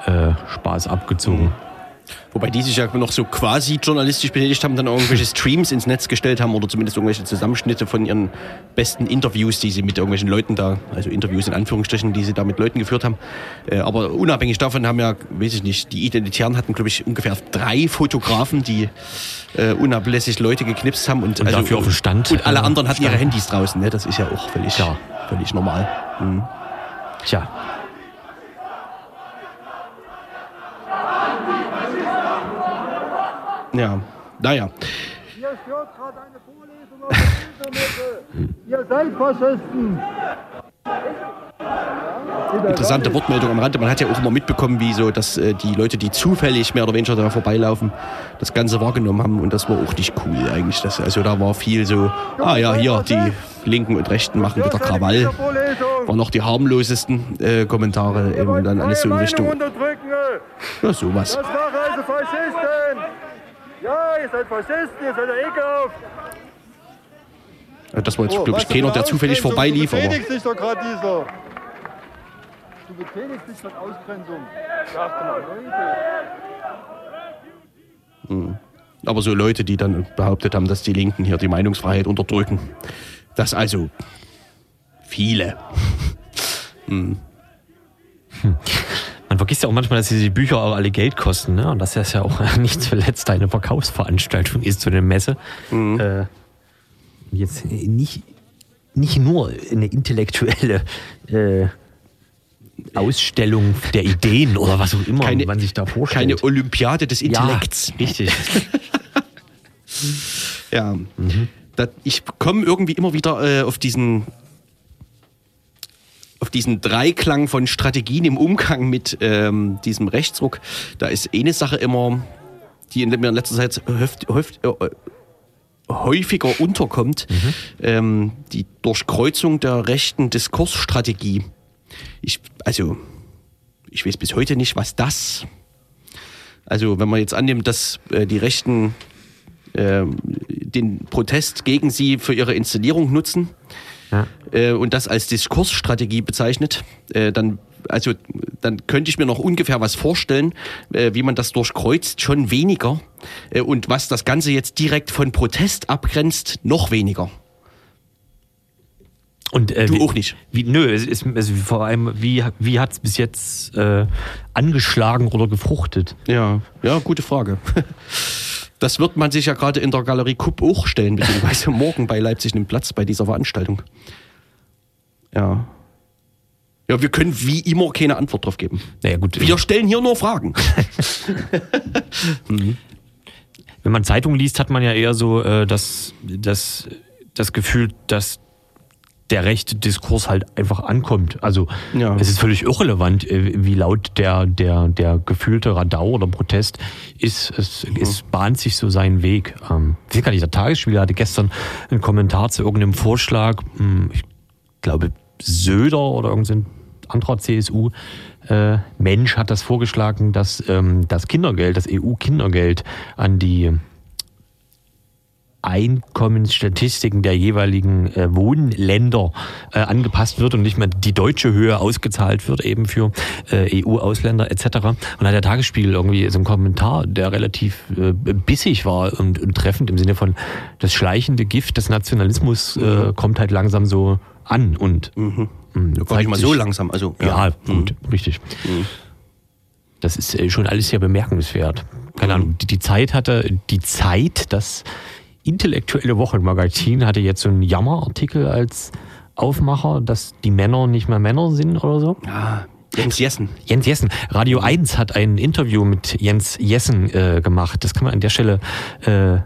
äh, Spaß abgezogen. Wobei die sich ja noch so quasi journalistisch betätigt haben, dann irgendwelche Streams ins Netz gestellt haben oder zumindest irgendwelche Zusammenschnitte von ihren besten Interviews, die sie mit irgendwelchen Leuten da, also Interviews in Anführungsstrichen, die sie da mit Leuten geführt haben. Äh, aber unabhängig davon haben ja, weiß ich nicht, die Identitären hatten, glaube ich, ungefähr drei Fotografen, die äh, unablässig Leute geknipst haben und, Und dafür auf dem Stand, Und alle äh, anderen hatten ihre standen. Handys draußen, ne? Das ist ja auch völlig, Ja. völlig normal. Mhm. Tja. Ja, naja. Hier stört gerade eine Vorlesung auf der. Ihr seid Faschisten. interessante Wortmeldung am Rande. Man hat ja auch immer mitbekommen, wie so, dass äh, die Leute, die zufällig mehr oder weniger da vorbeilaufen, das Ganze wahrgenommen haben und das war auch nicht cool eigentlich. Das, also da war viel so, ah ja, hier, die Linken und Rechten machen wieder Krawall. Waren noch die harmlosesten äh, Kommentare eben, und dann alles so in Richtung, ja sowas. Das machen also Faschisten. Ja, ihr seid Faschisten, ihr seid ja ekelhaft. Äh, Das war jetzt, Oh, glaube ich, keiner, eine der zufällig vorbeilief, Du aber betätigst dich doch gerade dieser. Du betätigst dich von Ausgrenzung. Leute. aber so Leute, die dann behauptet haben, dass die Linken hier die Meinungsfreiheit unterdrücken. Das also viele. *laughs* Man *laughs* vergisst ja auch manchmal, dass diese Bücher auch alle Geld kosten, ne? Und dass das ja auch *laughs* nicht zuletzt eine Verkaufsveranstaltung ist zu der Messe. Äh, jetzt nicht, nicht nur eine intellektuelle äh, Ausstellung der Ideen oder was auch immer Keine- man sich da vorstellt. Keine Olympiade des Intellekts. *laughs* Ja, richtig. Ja. Da, ich komme irgendwie immer wieder äh, auf diesen auf diesen Dreiklang von Strategien im Umgang mit ähm, diesem Rechtsruck. Da ist eine Sache immer, die in, mir in letzter Zeit höft, höft, äh, häufiger unterkommt, ähm, die Durchkreuzung der rechten Diskursstrategie. Ich, also, ich weiß bis heute nicht, was das. Also, wenn man jetzt annimmt, dass äh, die Rechten ähm, den Protest gegen sie für ihre Inszenierung nutzen Ja. äh, und das als Diskursstrategie bezeichnet, äh, dann also dann könnte ich mir noch ungefähr was vorstellen, äh, wie man das durchkreuzt, schon weniger. Äh, und was das Ganze jetzt direkt von Protest abgrenzt, noch weniger. Und, äh, Du wie, auch nicht. Wie, nö, es ist also vor allem, wie, wie hat es bis jetzt äh, angeschlagen oder gefruchtet? Ja, ja, gute Frage. *laughs* Das wird man sich ja gerade in der Galerie Kupp auch stellen, beziehungsweise *laughs* morgen bei Leipzig einen Platz bei dieser Veranstaltung. Ja. Ja, wir können wie immer keine Antwort drauf geben. Naja, gut. Wir stellen hier nur Fragen. *laughs* wenn man Zeitung liest, hat man ja eher so äh, das, das, das Gefühl, dass der rechte Diskurs halt einfach ankommt. Also Ja. es ist völlig irrelevant, äh, wie laut der, der, der gefühlte Radau oder Protest ist. Es, es bahnt sich so seinen Weg. Ähm, ich weiß gar nicht, der Tagesspieler hatte gestern einen Kommentar zu irgendeinem Vorschlag, hm, ich glaube Söder oder irgendein anderer CSU. Äh, Mensch hat das vorgeschlagen, dass ähm, das Kindergeld, das EU-Kindergeld an die Einkommensstatistiken der jeweiligen äh, Wohnländer äh, angepasst wird und nicht mehr die deutsche Höhe ausgezahlt wird, eben für äh, EU-Ausländer etc. Und hat der Tagesspiegel irgendwie so einen Kommentar, der relativ äh, bissig war und, und treffend im Sinne von, das schleichende Gift des Nationalismus äh, kommt halt langsam so an und mh, Gar nicht zeigt mal sich- so langsam. Also, ja, gut, richtig. Das ist äh, schon alles sehr bemerkenswert. Keine Ahnung, die, die Zeit hatte, die Zeit, das intellektuelle Wochenmagazin hatte jetzt so einen Jammerartikel als Aufmacher, dass die Männer nicht mehr Männer sind oder so. Ah, Jens Jessen. Jens Jessen. Radio 1 hat ein Interview mit Jens Jessen äh, gemacht. Das kann man an der Stelle äh,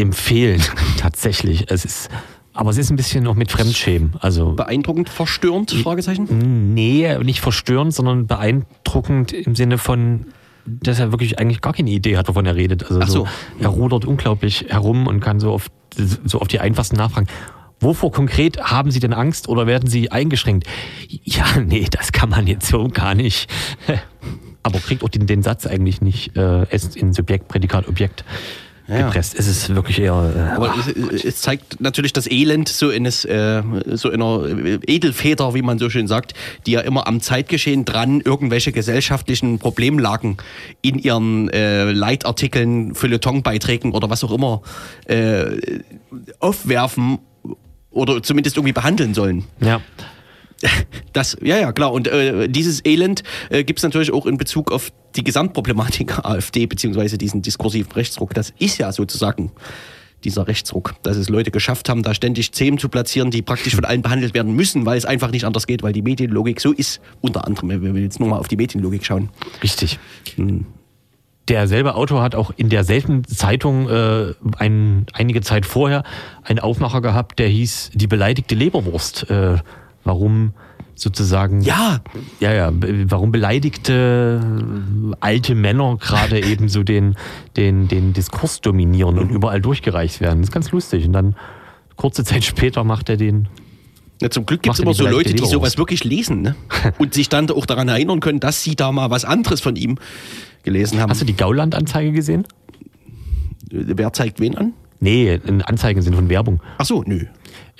empfehlen, *laughs* tatsächlich. Es ist, aber es ist ein bisschen noch mit Fremdschämen. Also Beeindruckend verstörend? Fragezeichen. Nee, nicht verstörend, sondern beeindruckend im Sinne von, dass er wirklich eigentlich gar keine Idee hat, wovon er redet. Also Ach so. er rudert unglaublich herum und kann so auf, so auf die einfachsten Nachfragen. Wovor konkret haben Sie denn Angst oder werden Sie eingeschränkt? Ja, nee, das kann man jetzt so gar nicht. *laughs* Aber kriegt auch den, den Satz eigentlich nicht äh, es in Subjekt, Prädikat, Objekt Ja. gepresst. Es ist wirklich eher. Äh, Aber es, es zeigt natürlich das Elend so eines äh, so einer Edelfeder, wie man so schön sagt, die ja immer am Zeitgeschehen dran irgendwelche gesellschaftlichen Problemlagen in ihren äh, Leitartikeln, Feuilletonbeiträgen oder was auch immer äh, aufwerfen oder zumindest irgendwie behandeln sollen. ja. *laughs* Das, ja, ja, klar. Und äh, dieses Elend äh, gibt es natürlich auch in Bezug auf die Gesamtproblematik *laughs* AfD, beziehungsweise diesen diskursiven Rechtsruck. Das ist ja sozusagen dieser Rechtsruck, dass es Leute geschafft haben, da ständig Themen zu platzieren, die praktisch von allen behandelt werden müssen, weil es einfach nicht anders geht, weil die Medienlogik so ist. Unter anderem, wenn wir jetzt nur mal auf die Medienlogik schauen. Richtig. Derselbe Autor hat auch in derselben Zeitung äh, ein, einige Zeit vorher einen Aufmacher gehabt, der hieß Die beleidigte Leberwurst. Äh, warum sozusagen. Ja, Ja, ja, warum beleidigte äh, alte Männer gerade *laughs* eben so den, den, den Diskurs dominieren und überall durchgereicht werden. Das ist ganz lustig. Und dann kurze Zeit später macht er den. Ja, zum Glück gibt es er immer so Leute, die sowas wirklich lesen ne? und sich dann auch daran erinnern können, dass sie da mal was anderes von ihm gelesen haben. Hast du die Gauland-Anzeige gesehen? Wer zeigt wen an? Nee, in Anzeigen sind von Werbung. Ach so, nö.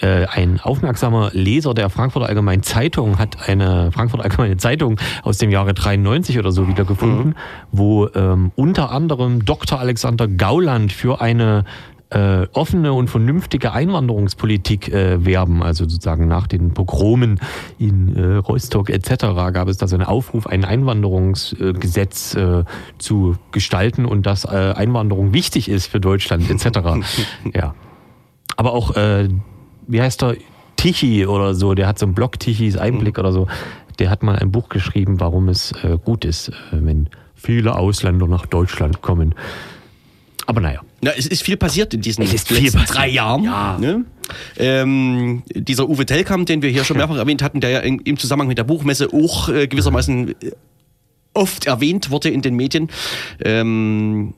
Äh, ein aufmerksamer Leser der Frankfurter Allgemeinen Zeitung hat eine Frankfurter Allgemeine Zeitung aus dem Jahre 93 oder so wiedergefunden, wo ähm, unter anderem Dr. Alexander Gauland für eine äh, offene und vernünftige Einwanderungspolitik äh, werben. Also sozusagen nach den Pogromen in äh, Rostock etc. gab es da so einen Aufruf, ein Einwanderungsgesetz äh, zu gestalten und dass äh, Einwanderung wichtig ist für Deutschland etc. *laughs* ja. Aber auch, äh, wie heißt der? Tichy oder so, der hat so einen Blog Tichys Einblick oder so. Der hat mal ein Buch geschrieben, warum es äh, gut ist, äh, wenn viele Ausländer nach Deutschland kommen. Aber naja. Na, es ist viel passiert in diesen letzten drei Jahren. Ja. Ne? Ähm, dieser Uwe Tellkamp, den wir hier schon mehrfach erwähnt hatten, der ja in, im Zusammenhang mit der Buchmesse auch äh, gewissermaßen äh, oft erwähnt wurde in den Medien. Ähm,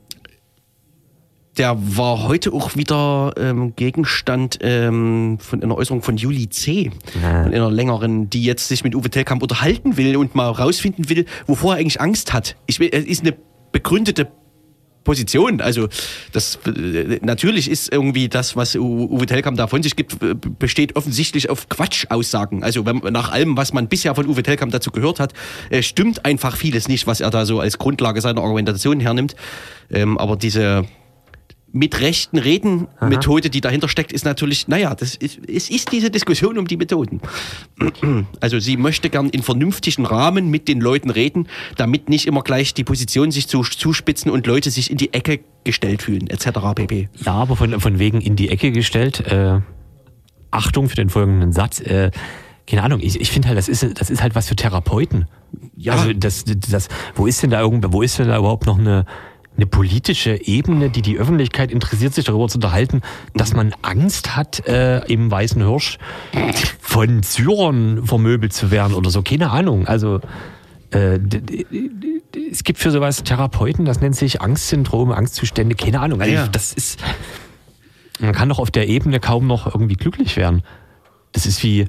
der war heute auch wieder ähm, Gegenstand ähm, von einer Äußerung von Juli C., Ja. von einer längeren, die jetzt sich mit Uwe Tellkamp unterhalten will und mal rausfinden will, wovor er eigentlich Angst hat. Ich will, es ist eine begründete Position. Also das äh, natürlich ist irgendwie das, was Uwe Tellkamp da von sich gibt, äh, besteht offensichtlich auf Quatschaussagen. Also wenn, nach allem, was man bisher von Uwe Tellkamp dazu gehört hat, äh, stimmt einfach vieles nicht, was er da so als Grundlage seiner Argumentation hernimmt. Ähm, aber diese mit rechten Reden Methode, die dahinter steckt, ist natürlich, naja, das ist, es ist diese Diskussion um die Methoden. *clears throat* Also sie möchte gern in vernünftigen Rahmen mit den Leuten reden, damit nicht immer gleich die Positionen sich zu, zuspitzen und Leute sich in die Ecke gestellt fühlen, etc. pp. Ja, aber von, von wegen in die Ecke gestellt. Äh, Achtung für den folgenden Satz. Äh, keine Ahnung, ich, ich finde halt, das ist, das ist halt was für Therapeuten. Ja. Also das, das, wo ist denn da irgendwo, wo ist denn da überhaupt noch eine, eine politische Ebene, die die Öffentlichkeit interessiert, sich darüber zu unterhalten, dass man Angst hat, äh, im Weißen Hirsch von Syrern vermöbelt zu werden oder so. Keine Ahnung. Also äh, es gibt für sowas Therapeuten, das nennt sich Angstsyndrome, Angstzustände, keine Ahnung. Also Ja, ja. Das ist, man kann doch auf der Ebene kaum noch irgendwie glücklich werden. Das ist wie,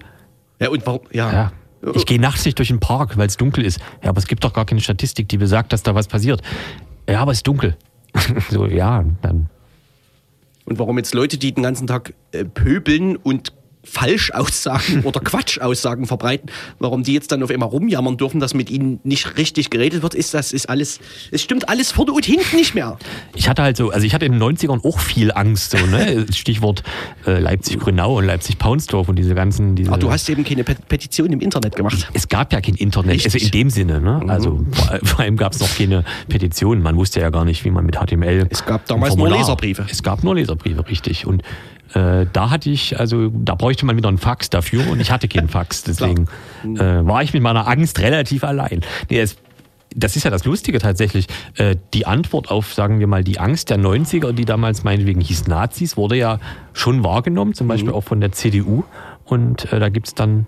Ja, und warum? Ja. ja. Ich gehe nachts nicht durch den Park, weil es dunkel ist. Ja, aber es gibt doch gar keine Statistik, die besagt, dass da was passiert. Ja, aber es ist dunkel. *laughs* so, ja, dann. Und warum jetzt Leute, die den ganzen Tag äh, pöbeln und Falschaussagen oder *laughs* Quatschaussagen verbreiten, warum die jetzt dann auf einmal rumjammern dürfen, dass mit ihnen nicht richtig geredet wird, ist das ist alles, es stimmt alles vorne und hinten nicht mehr. Ich hatte halt so, also ich hatte in den 90ern auch viel Angst, so, ne? *laughs* Stichwort äh, Leipzig-Grünau und Leipzig-Paunsdorf und diese ganzen. Diese, Aber du hast eben keine Pet Petition im Internet gemacht. es gab ja kein Internet, Richtig. also in dem Sinne, ne? Also vor, vor allem gab es noch keine Petition. Man wusste ja gar nicht, wie man mit HTML. Es gab damals nur Leserbriefe. Es gab nur Leserbriefe, richtig. Und äh, da hatte ich, also da bräuchte man wieder einen Fax dafür und ich hatte keinen Fax. *laughs* Deswegen äh, war ich mit meiner Angst relativ allein. Nee, es, das ist ja das Lustige tatsächlich. Äh, die Antwort auf, sagen wir mal, die Angst der 90er, die damals meinetwegen hieß Nazis, wurde ja schon wahrgenommen, zum Beispiel auch von der CDU. Und äh, da gibt es dann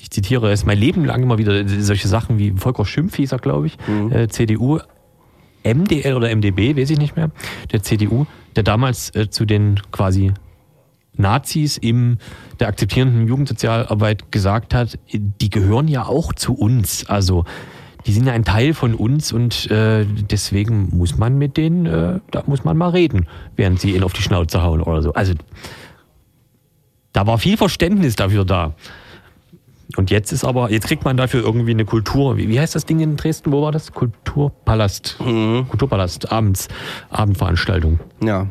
ich zitiere es mein Leben lang immer wieder solche Sachen wie Volker Schimpf hieß er, glaube ich, äh, CDU, MDL oder MDB, weiß ich nicht mehr, der CDU, der damals äh, zu den quasi Nazis in der akzeptierenden Jugendsozialarbeit gesagt hat, die gehören ja auch zu uns. Also die sind ja ein Teil von uns und äh, deswegen muss man mit denen, äh, da muss man mal reden, während sie ihn auf die Schnauze hauen oder so. Also da war viel Verständnis dafür da. Und jetzt ist aber, jetzt kriegt man dafür irgendwie eine Kultur. Wie, wie heißt das Ding in Dresden? Wo war das? Kulturpalast. Kulturpalast, abends, Abendveranstaltung. Ja.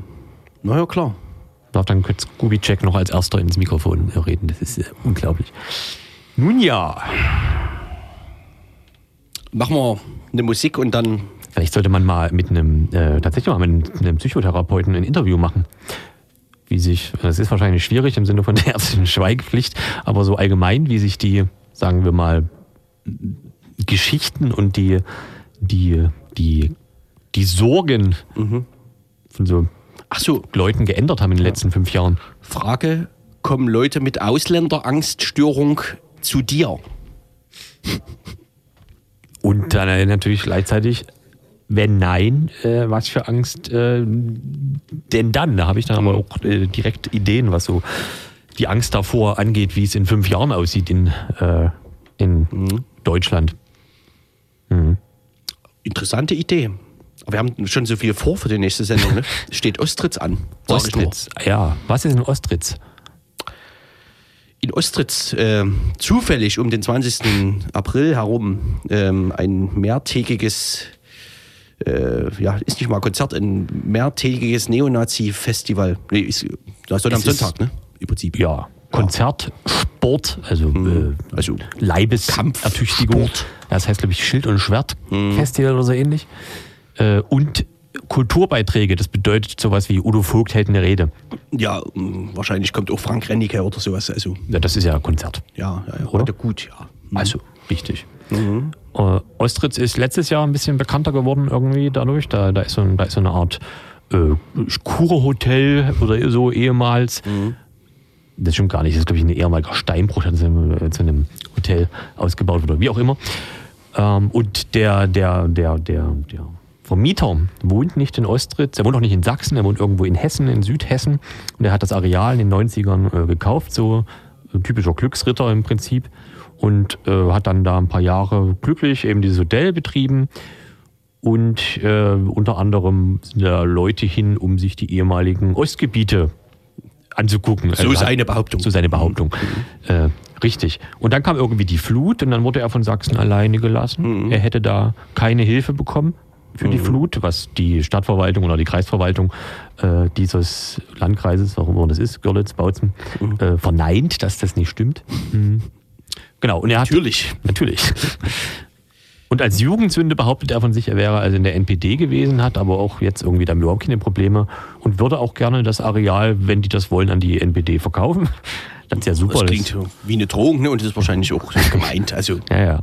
Naja, klar. Darf dann Kubitschek noch als erster ins Mikrofon reden. Das ist äh, unglaublich. Nun ja, Machen wir eine Musik und dann. vielleicht sollte man mal mit einem, äh, tatsächlich mal mit einem Psychotherapeuten ein Interview machen. Wie sich, das ist wahrscheinlich schwierig im Sinne von der *laughs* ärztlichen Schweigepflicht, aber so allgemein, wie sich die, sagen wir mal, Geschichten und die, die, die, die Sorgen von so Ach so, Leuten geändert haben in den letzten fünf Jahren. Frage: Kommen Leute mit Ausländerangststörung zu dir? Und dann natürlich gleichzeitig, wenn nein, äh, was für Angst äh, denn dann? Da habe ich dann aber auch äh, direkt Ideen, was so die Angst davor angeht, wie es in fünf Jahren aussieht in, äh, in Deutschland. Interessante Idee. Wir haben schon so viel vor für die nächste Sendung. Ne? *laughs* Steht Ostritz an. Ostritz. Ja, was ist in Ostritz? in Ostritz äh, zufällig um den 20. April herum ähm, ein mehrtägiges, äh, ja, ist nicht mal Konzert, ein mehrtägiges Neonazi-Festival. Nee, ist, das soll am ist- Sonntag, ne? Im Prinzip. Ja, Konzert, Sport, also äh, Also Leibesertüchtigung. Das heißt, glaube ich, Schild- und Schwert-Festival oder so ähnlich. Äh, und Kulturbeiträge, das bedeutet sowas wie Udo Vogt hält eine Rede. ja, mh, wahrscheinlich kommt auch Frank Rennicke oder sowas. Also, Ja, das ist ja Konzert. ja, ja, ja. Oder? Gut, ja. Also, richtig. Äh, Ostritz ist letztes Jahr ein bisschen bekannter geworden irgendwie dadurch. Da, da, ist, so da ist so eine Art äh, Kurhotel oder so ehemals. Das stimmt gar nicht. Das ist, glaube ich, ein ehemaliger Steinbruch, der zu einem, äh, zu einem Hotel ausgebaut wurde, wie auch immer. Ähm, und der, der, der, der, der Vermieter wohnt nicht in Ostritz, er wohnt auch nicht in Sachsen, er wohnt irgendwo in Hessen, in Südhessen. Und er hat das Areal in den 90ern äh, gekauft, so äh, typischer Glücksritter im Prinzip. Und äh, hat dann da ein paar Jahre glücklich eben dieses Hotel betrieben. Und äh, unter anderem sind da Leute hin, um sich die ehemaligen Ostgebiete anzugucken. So Also ist eine Behauptung. So seine Behauptung. Äh, richtig. Und dann kam irgendwie die Flut und dann wurde er von Sachsen alleine gelassen. Er hätte da keine Hilfe bekommen für die Flut, was die Stadtverwaltung oder die Kreisverwaltung äh, dieses Landkreises, warum immer das ist, Görlitz, Bautzen, äh, verneint, dass das nicht stimmt. Genau. Und er hat, Natürlich. Natürlich. Und als Jugendsünde behauptet er von sich, er wäre also in der NPD gewesen, hat aber auch jetzt irgendwie damit überhaupt keine Probleme und würde auch gerne das Areal, wenn die das wollen, an die NPD verkaufen. *laughs* Das ist ja super. Das klingt wie eine Drohung, ne? Und das ist wahrscheinlich auch gemeint. Also ja, ja.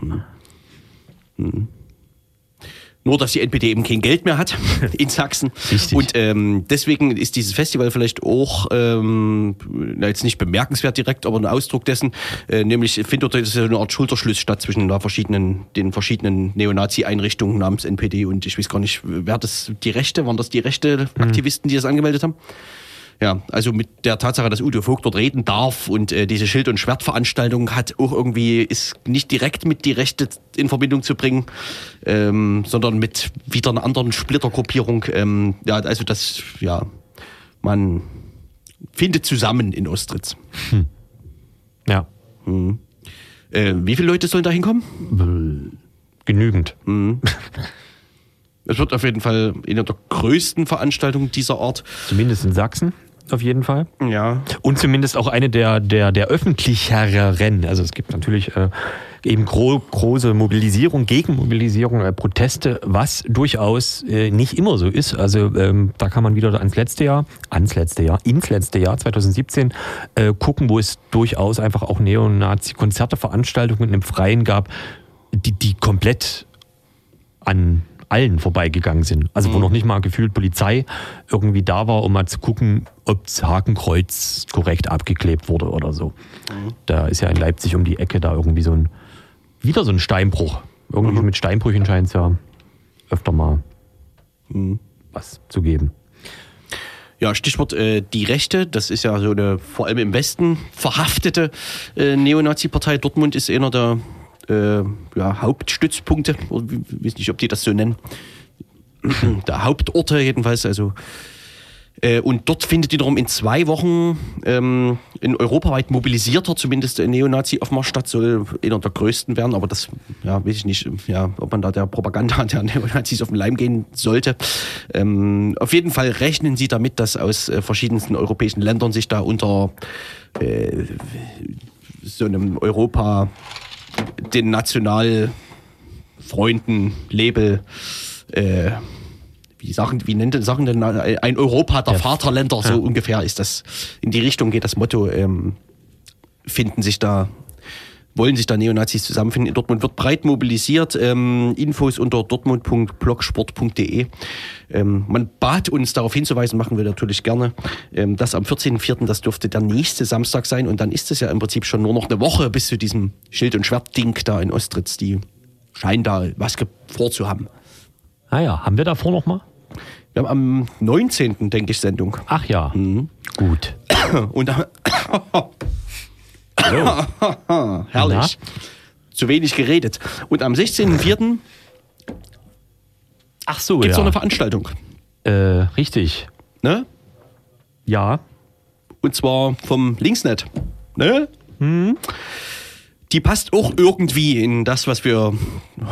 Nur, dass die NPD eben kein Geld mehr hat *laughs* in Sachsen. Richtig. Und ähm, deswegen ist dieses Festival vielleicht auch, ähm, na, jetzt nicht bemerkenswert direkt, aber ein Ausdruck dessen, äh, nämlich findet dort so eine Art Schulterschluss statt zwischen der verschiedenen, den verschiedenen Neonazi-Einrichtungen namens NPD und ich weiß gar nicht, wer das, die Rechte, waren das die rechte Aktivisten, die das angemeldet haben? Ja, also mit der Tatsache, dass Udo Vogt dort reden darf und äh, diese Schild- und Schwertveranstaltung hat auch irgendwie, ist nicht direkt mit die Rechte in Verbindung zu bringen, ähm, sondern mit wieder einer anderen Splittergruppierung. Ähm, ja, also das, ja, man findet zusammen in Ostritz. Ja. Äh, wie viele Leute sollen da hinkommen? Genügend. *laughs* Es wird auf jeden Fall eine der größten Veranstaltungen dieser Art. Zumindest in Sachsen. Auf jeden Fall. Ja. Und zumindest auch eine der, der, der öffentlicheren. Also es gibt natürlich äh, eben gro große Mobilisierung, Gegenmobilisierung, äh, Proteste, was durchaus äh, nicht immer so ist. Also ähm, da kann man wieder ans letzte Jahr, ans letzte Jahr, ins letzte Jahr 2017 äh, gucken, wo es durchaus einfach auch Neonazi-Konzerte, Veranstaltungen im Freien gab, die, die komplett an allen vorbeigegangen sind. Also wo noch nicht mal gefühlt Polizei irgendwie da war, um mal zu gucken, ob das Hakenkreuz korrekt abgeklebt wurde oder so. Da ist ja in Leipzig um die Ecke da irgendwie so ein, wieder so ein Steinbruch. Irgendwie mit Steinbrüchen scheint es ja öfter mal was zu geben. Ja, Stichwort äh, die Rechte, das ist ja so eine vor allem im Westen verhaftete äh, Neonazi-Partei. Dortmund ist einer der äh, ja, Hauptstützpunkte, ich weiß nicht, ob die das so nennen. *clears throat* der Hauptorte jedenfalls, also äh, und dort findet wiederum in zwei Wochen ähm, ein europaweit mobilisierter, zumindest Neonazi-Aufmarsch statt, soll einer der größten werden, aber das, ja, weiß ich nicht, ja, ob man da der Propaganda *laughs* der Neonazis auf den Leim gehen sollte. Ähm, auf jeden Fall rechnen sie damit, dass aus äh, verschiedensten europäischen Ländern sich da unter äh, so einem Europa den Nationalfreunden Label äh, wie Sachen, wie nennt Sachen denn ein Europa der Ja. Vaterländer, so Ja. ungefähr ist das. In die Richtung geht das Motto, ähm, finden sich da, wollen sich da Neonazis zusammenfinden. In Dortmund wird breit mobilisiert. Ähm, Infos unter dortmund.blogsport.de. Ähm, man bat uns darauf hinzuweisen, machen wir natürlich gerne. Ähm, das am 14.04., das dürfte der nächste Samstag sein. Und dann ist es ja im Prinzip schon nur noch eine Woche bis zu diesem Schild- und Schwert-Ding da in Ostritz. Die scheinen da was vorzuhaben. Ah ja, haben wir davor noch mal? Wir haben am 19. denke ich, Sendung. Ach ja, gut. Und *coughs* *coughs* *coughs* da, *laughs* herrlich. Zu wenig geredet. Und am 16.04. Ach so, gibt es ja. noch eine Veranstaltung. äh, richtig. Ne? Ja, Und zwar vom Linksnet. Ne? Die passt auch irgendwie in das, was wir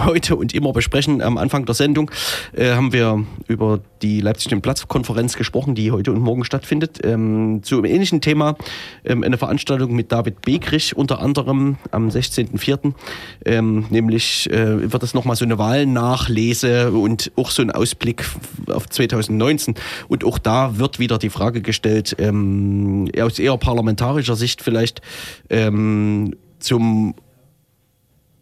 heute und immer besprechen. Am Anfang der Sendung äh, haben wir über die Leipzig den Platz-Konferenz gesprochen, die heute und morgen stattfindet. Ähm, zu einem ähnlichen Thema ähm, eine Veranstaltung mit David Begrich unter anderem am 16.04. Ähm, nämlich äh, wird es nochmal so eine Wahlnachlese und auch so ein Ausblick auf 2019. Und auch da wird wieder die Frage gestellt, ähm, aus eher parlamentarischer Sicht vielleicht, ähm, zum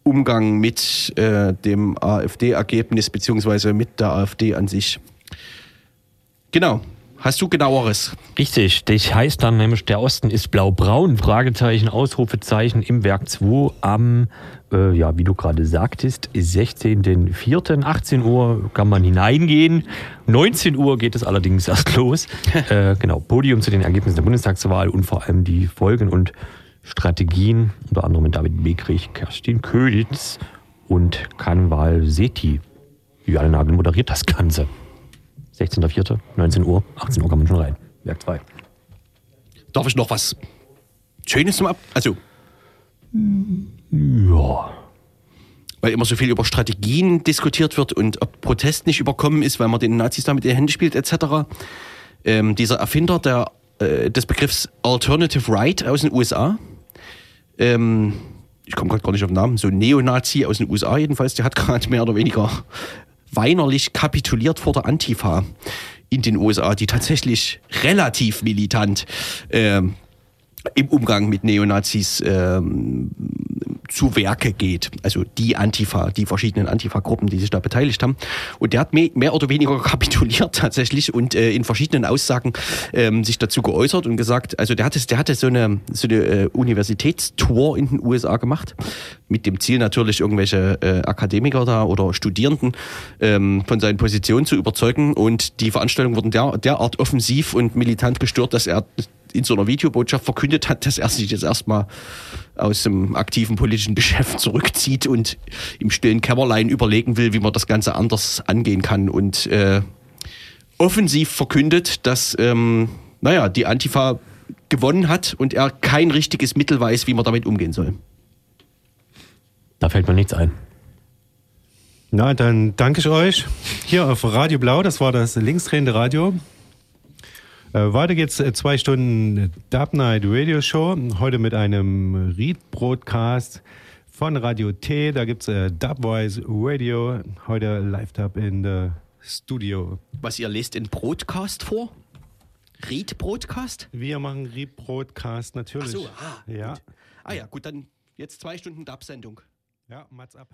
Umgang mit äh, dem AfD-Ergebnis beziehungsweise mit der AfD an sich. Genau. Hast du genaueres? Richtig, das heißt dann nämlich, der Osten ist blau-braun, Fragezeichen, Ausrufezeichen im Werk 2 am, äh, ja, wie du gerade sagtest, 16.04. 18 Uhr kann man hineingehen. 19 Uhr geht es allerdings erst los. *laughs* äh, genau, Podium zu den Ergebnissen der Bundestagswahl und vor allem die Folgen und Strategien, unter anderem mit David Begrich, Kerstin Köditz und Kanwal Seti. Juliane Nagel moderiert das Ganze. 16.04., 19 Uhr, 18 Uhr kann man schon rein. Werk 2. Darf ich noch was Schönes zum Ab... Also, Ja. weil immer so viel über Strategien diskutiert wird und ob Protest nicht überkommen ist, weil man den Nazis damit in die Hände spielt, etc. Ähm, dieser Erfinder der, äh, des Begriffs Alternative Right aus den USA, ähm, ich komme gerade gar nicht auf den Namen, so ein Neonazi aus den USA jedenfalls, der hat *laughs* gerade mehr oder weniger weinerlich kapituliert vor der Antifa in den USA, die tatsächlich relativ militant ähm, im Umgang mit Neonazis ähm, zu Werke geht. Also die Antifa, die verschiedenen Antifa-Gruppen, die sich da beteiligt haben. Und der hat mehr, oder weniger *laughs* kapituliert tatsächlich und äh, in verschiedenen Aussagen ähm, sich dazu geäußert und gesagt, also der hatte, der hatte so eine, so eine äh, Universitätstour in den USA gemacht, mit dem Ziel natürlich irgendwelche äh, Akademiker da oder Studierenden ähm, von seinen Positionen zu überzeugen. Und die Veranstaltungen wurden der, derart offensiv und militant gestört, dass er in so einer Videobotschaft verkündet hat, dass er sich jetzt erstmal aus dem aktiven politischen *laughs* Geschäft zurückzieht und im stillen Kämmerlein überlegen will, wie man das Ganze anders angehen kann und äh, offensiv verkündet, dass ähm, naja, die Antifa gewonnen hat und er kein richtiges Mittel weiß, wie man damit umgehen soll. Da fällt mir nichts ein. Na, dann danke ich euch hier auf Radio Blau. Das war das linksdrehende Radio. Äh, weiter geht's äh, zwei Stunden Dub Night Radio Show. Heute mit einem Read-Broadcast von Radio T. Da gibt's äh, Dubwise Radio. Heute Live-Dub in der Studio. Was ihr lest in Broadcast vor? Read Broadcast? Wir machen Read-Broadcast natürlich. Ach so, ah, ja. Gut. Ah ja, gut, dann jetzt zwei Stunden Dub-Sendung. Ja, Mats ab.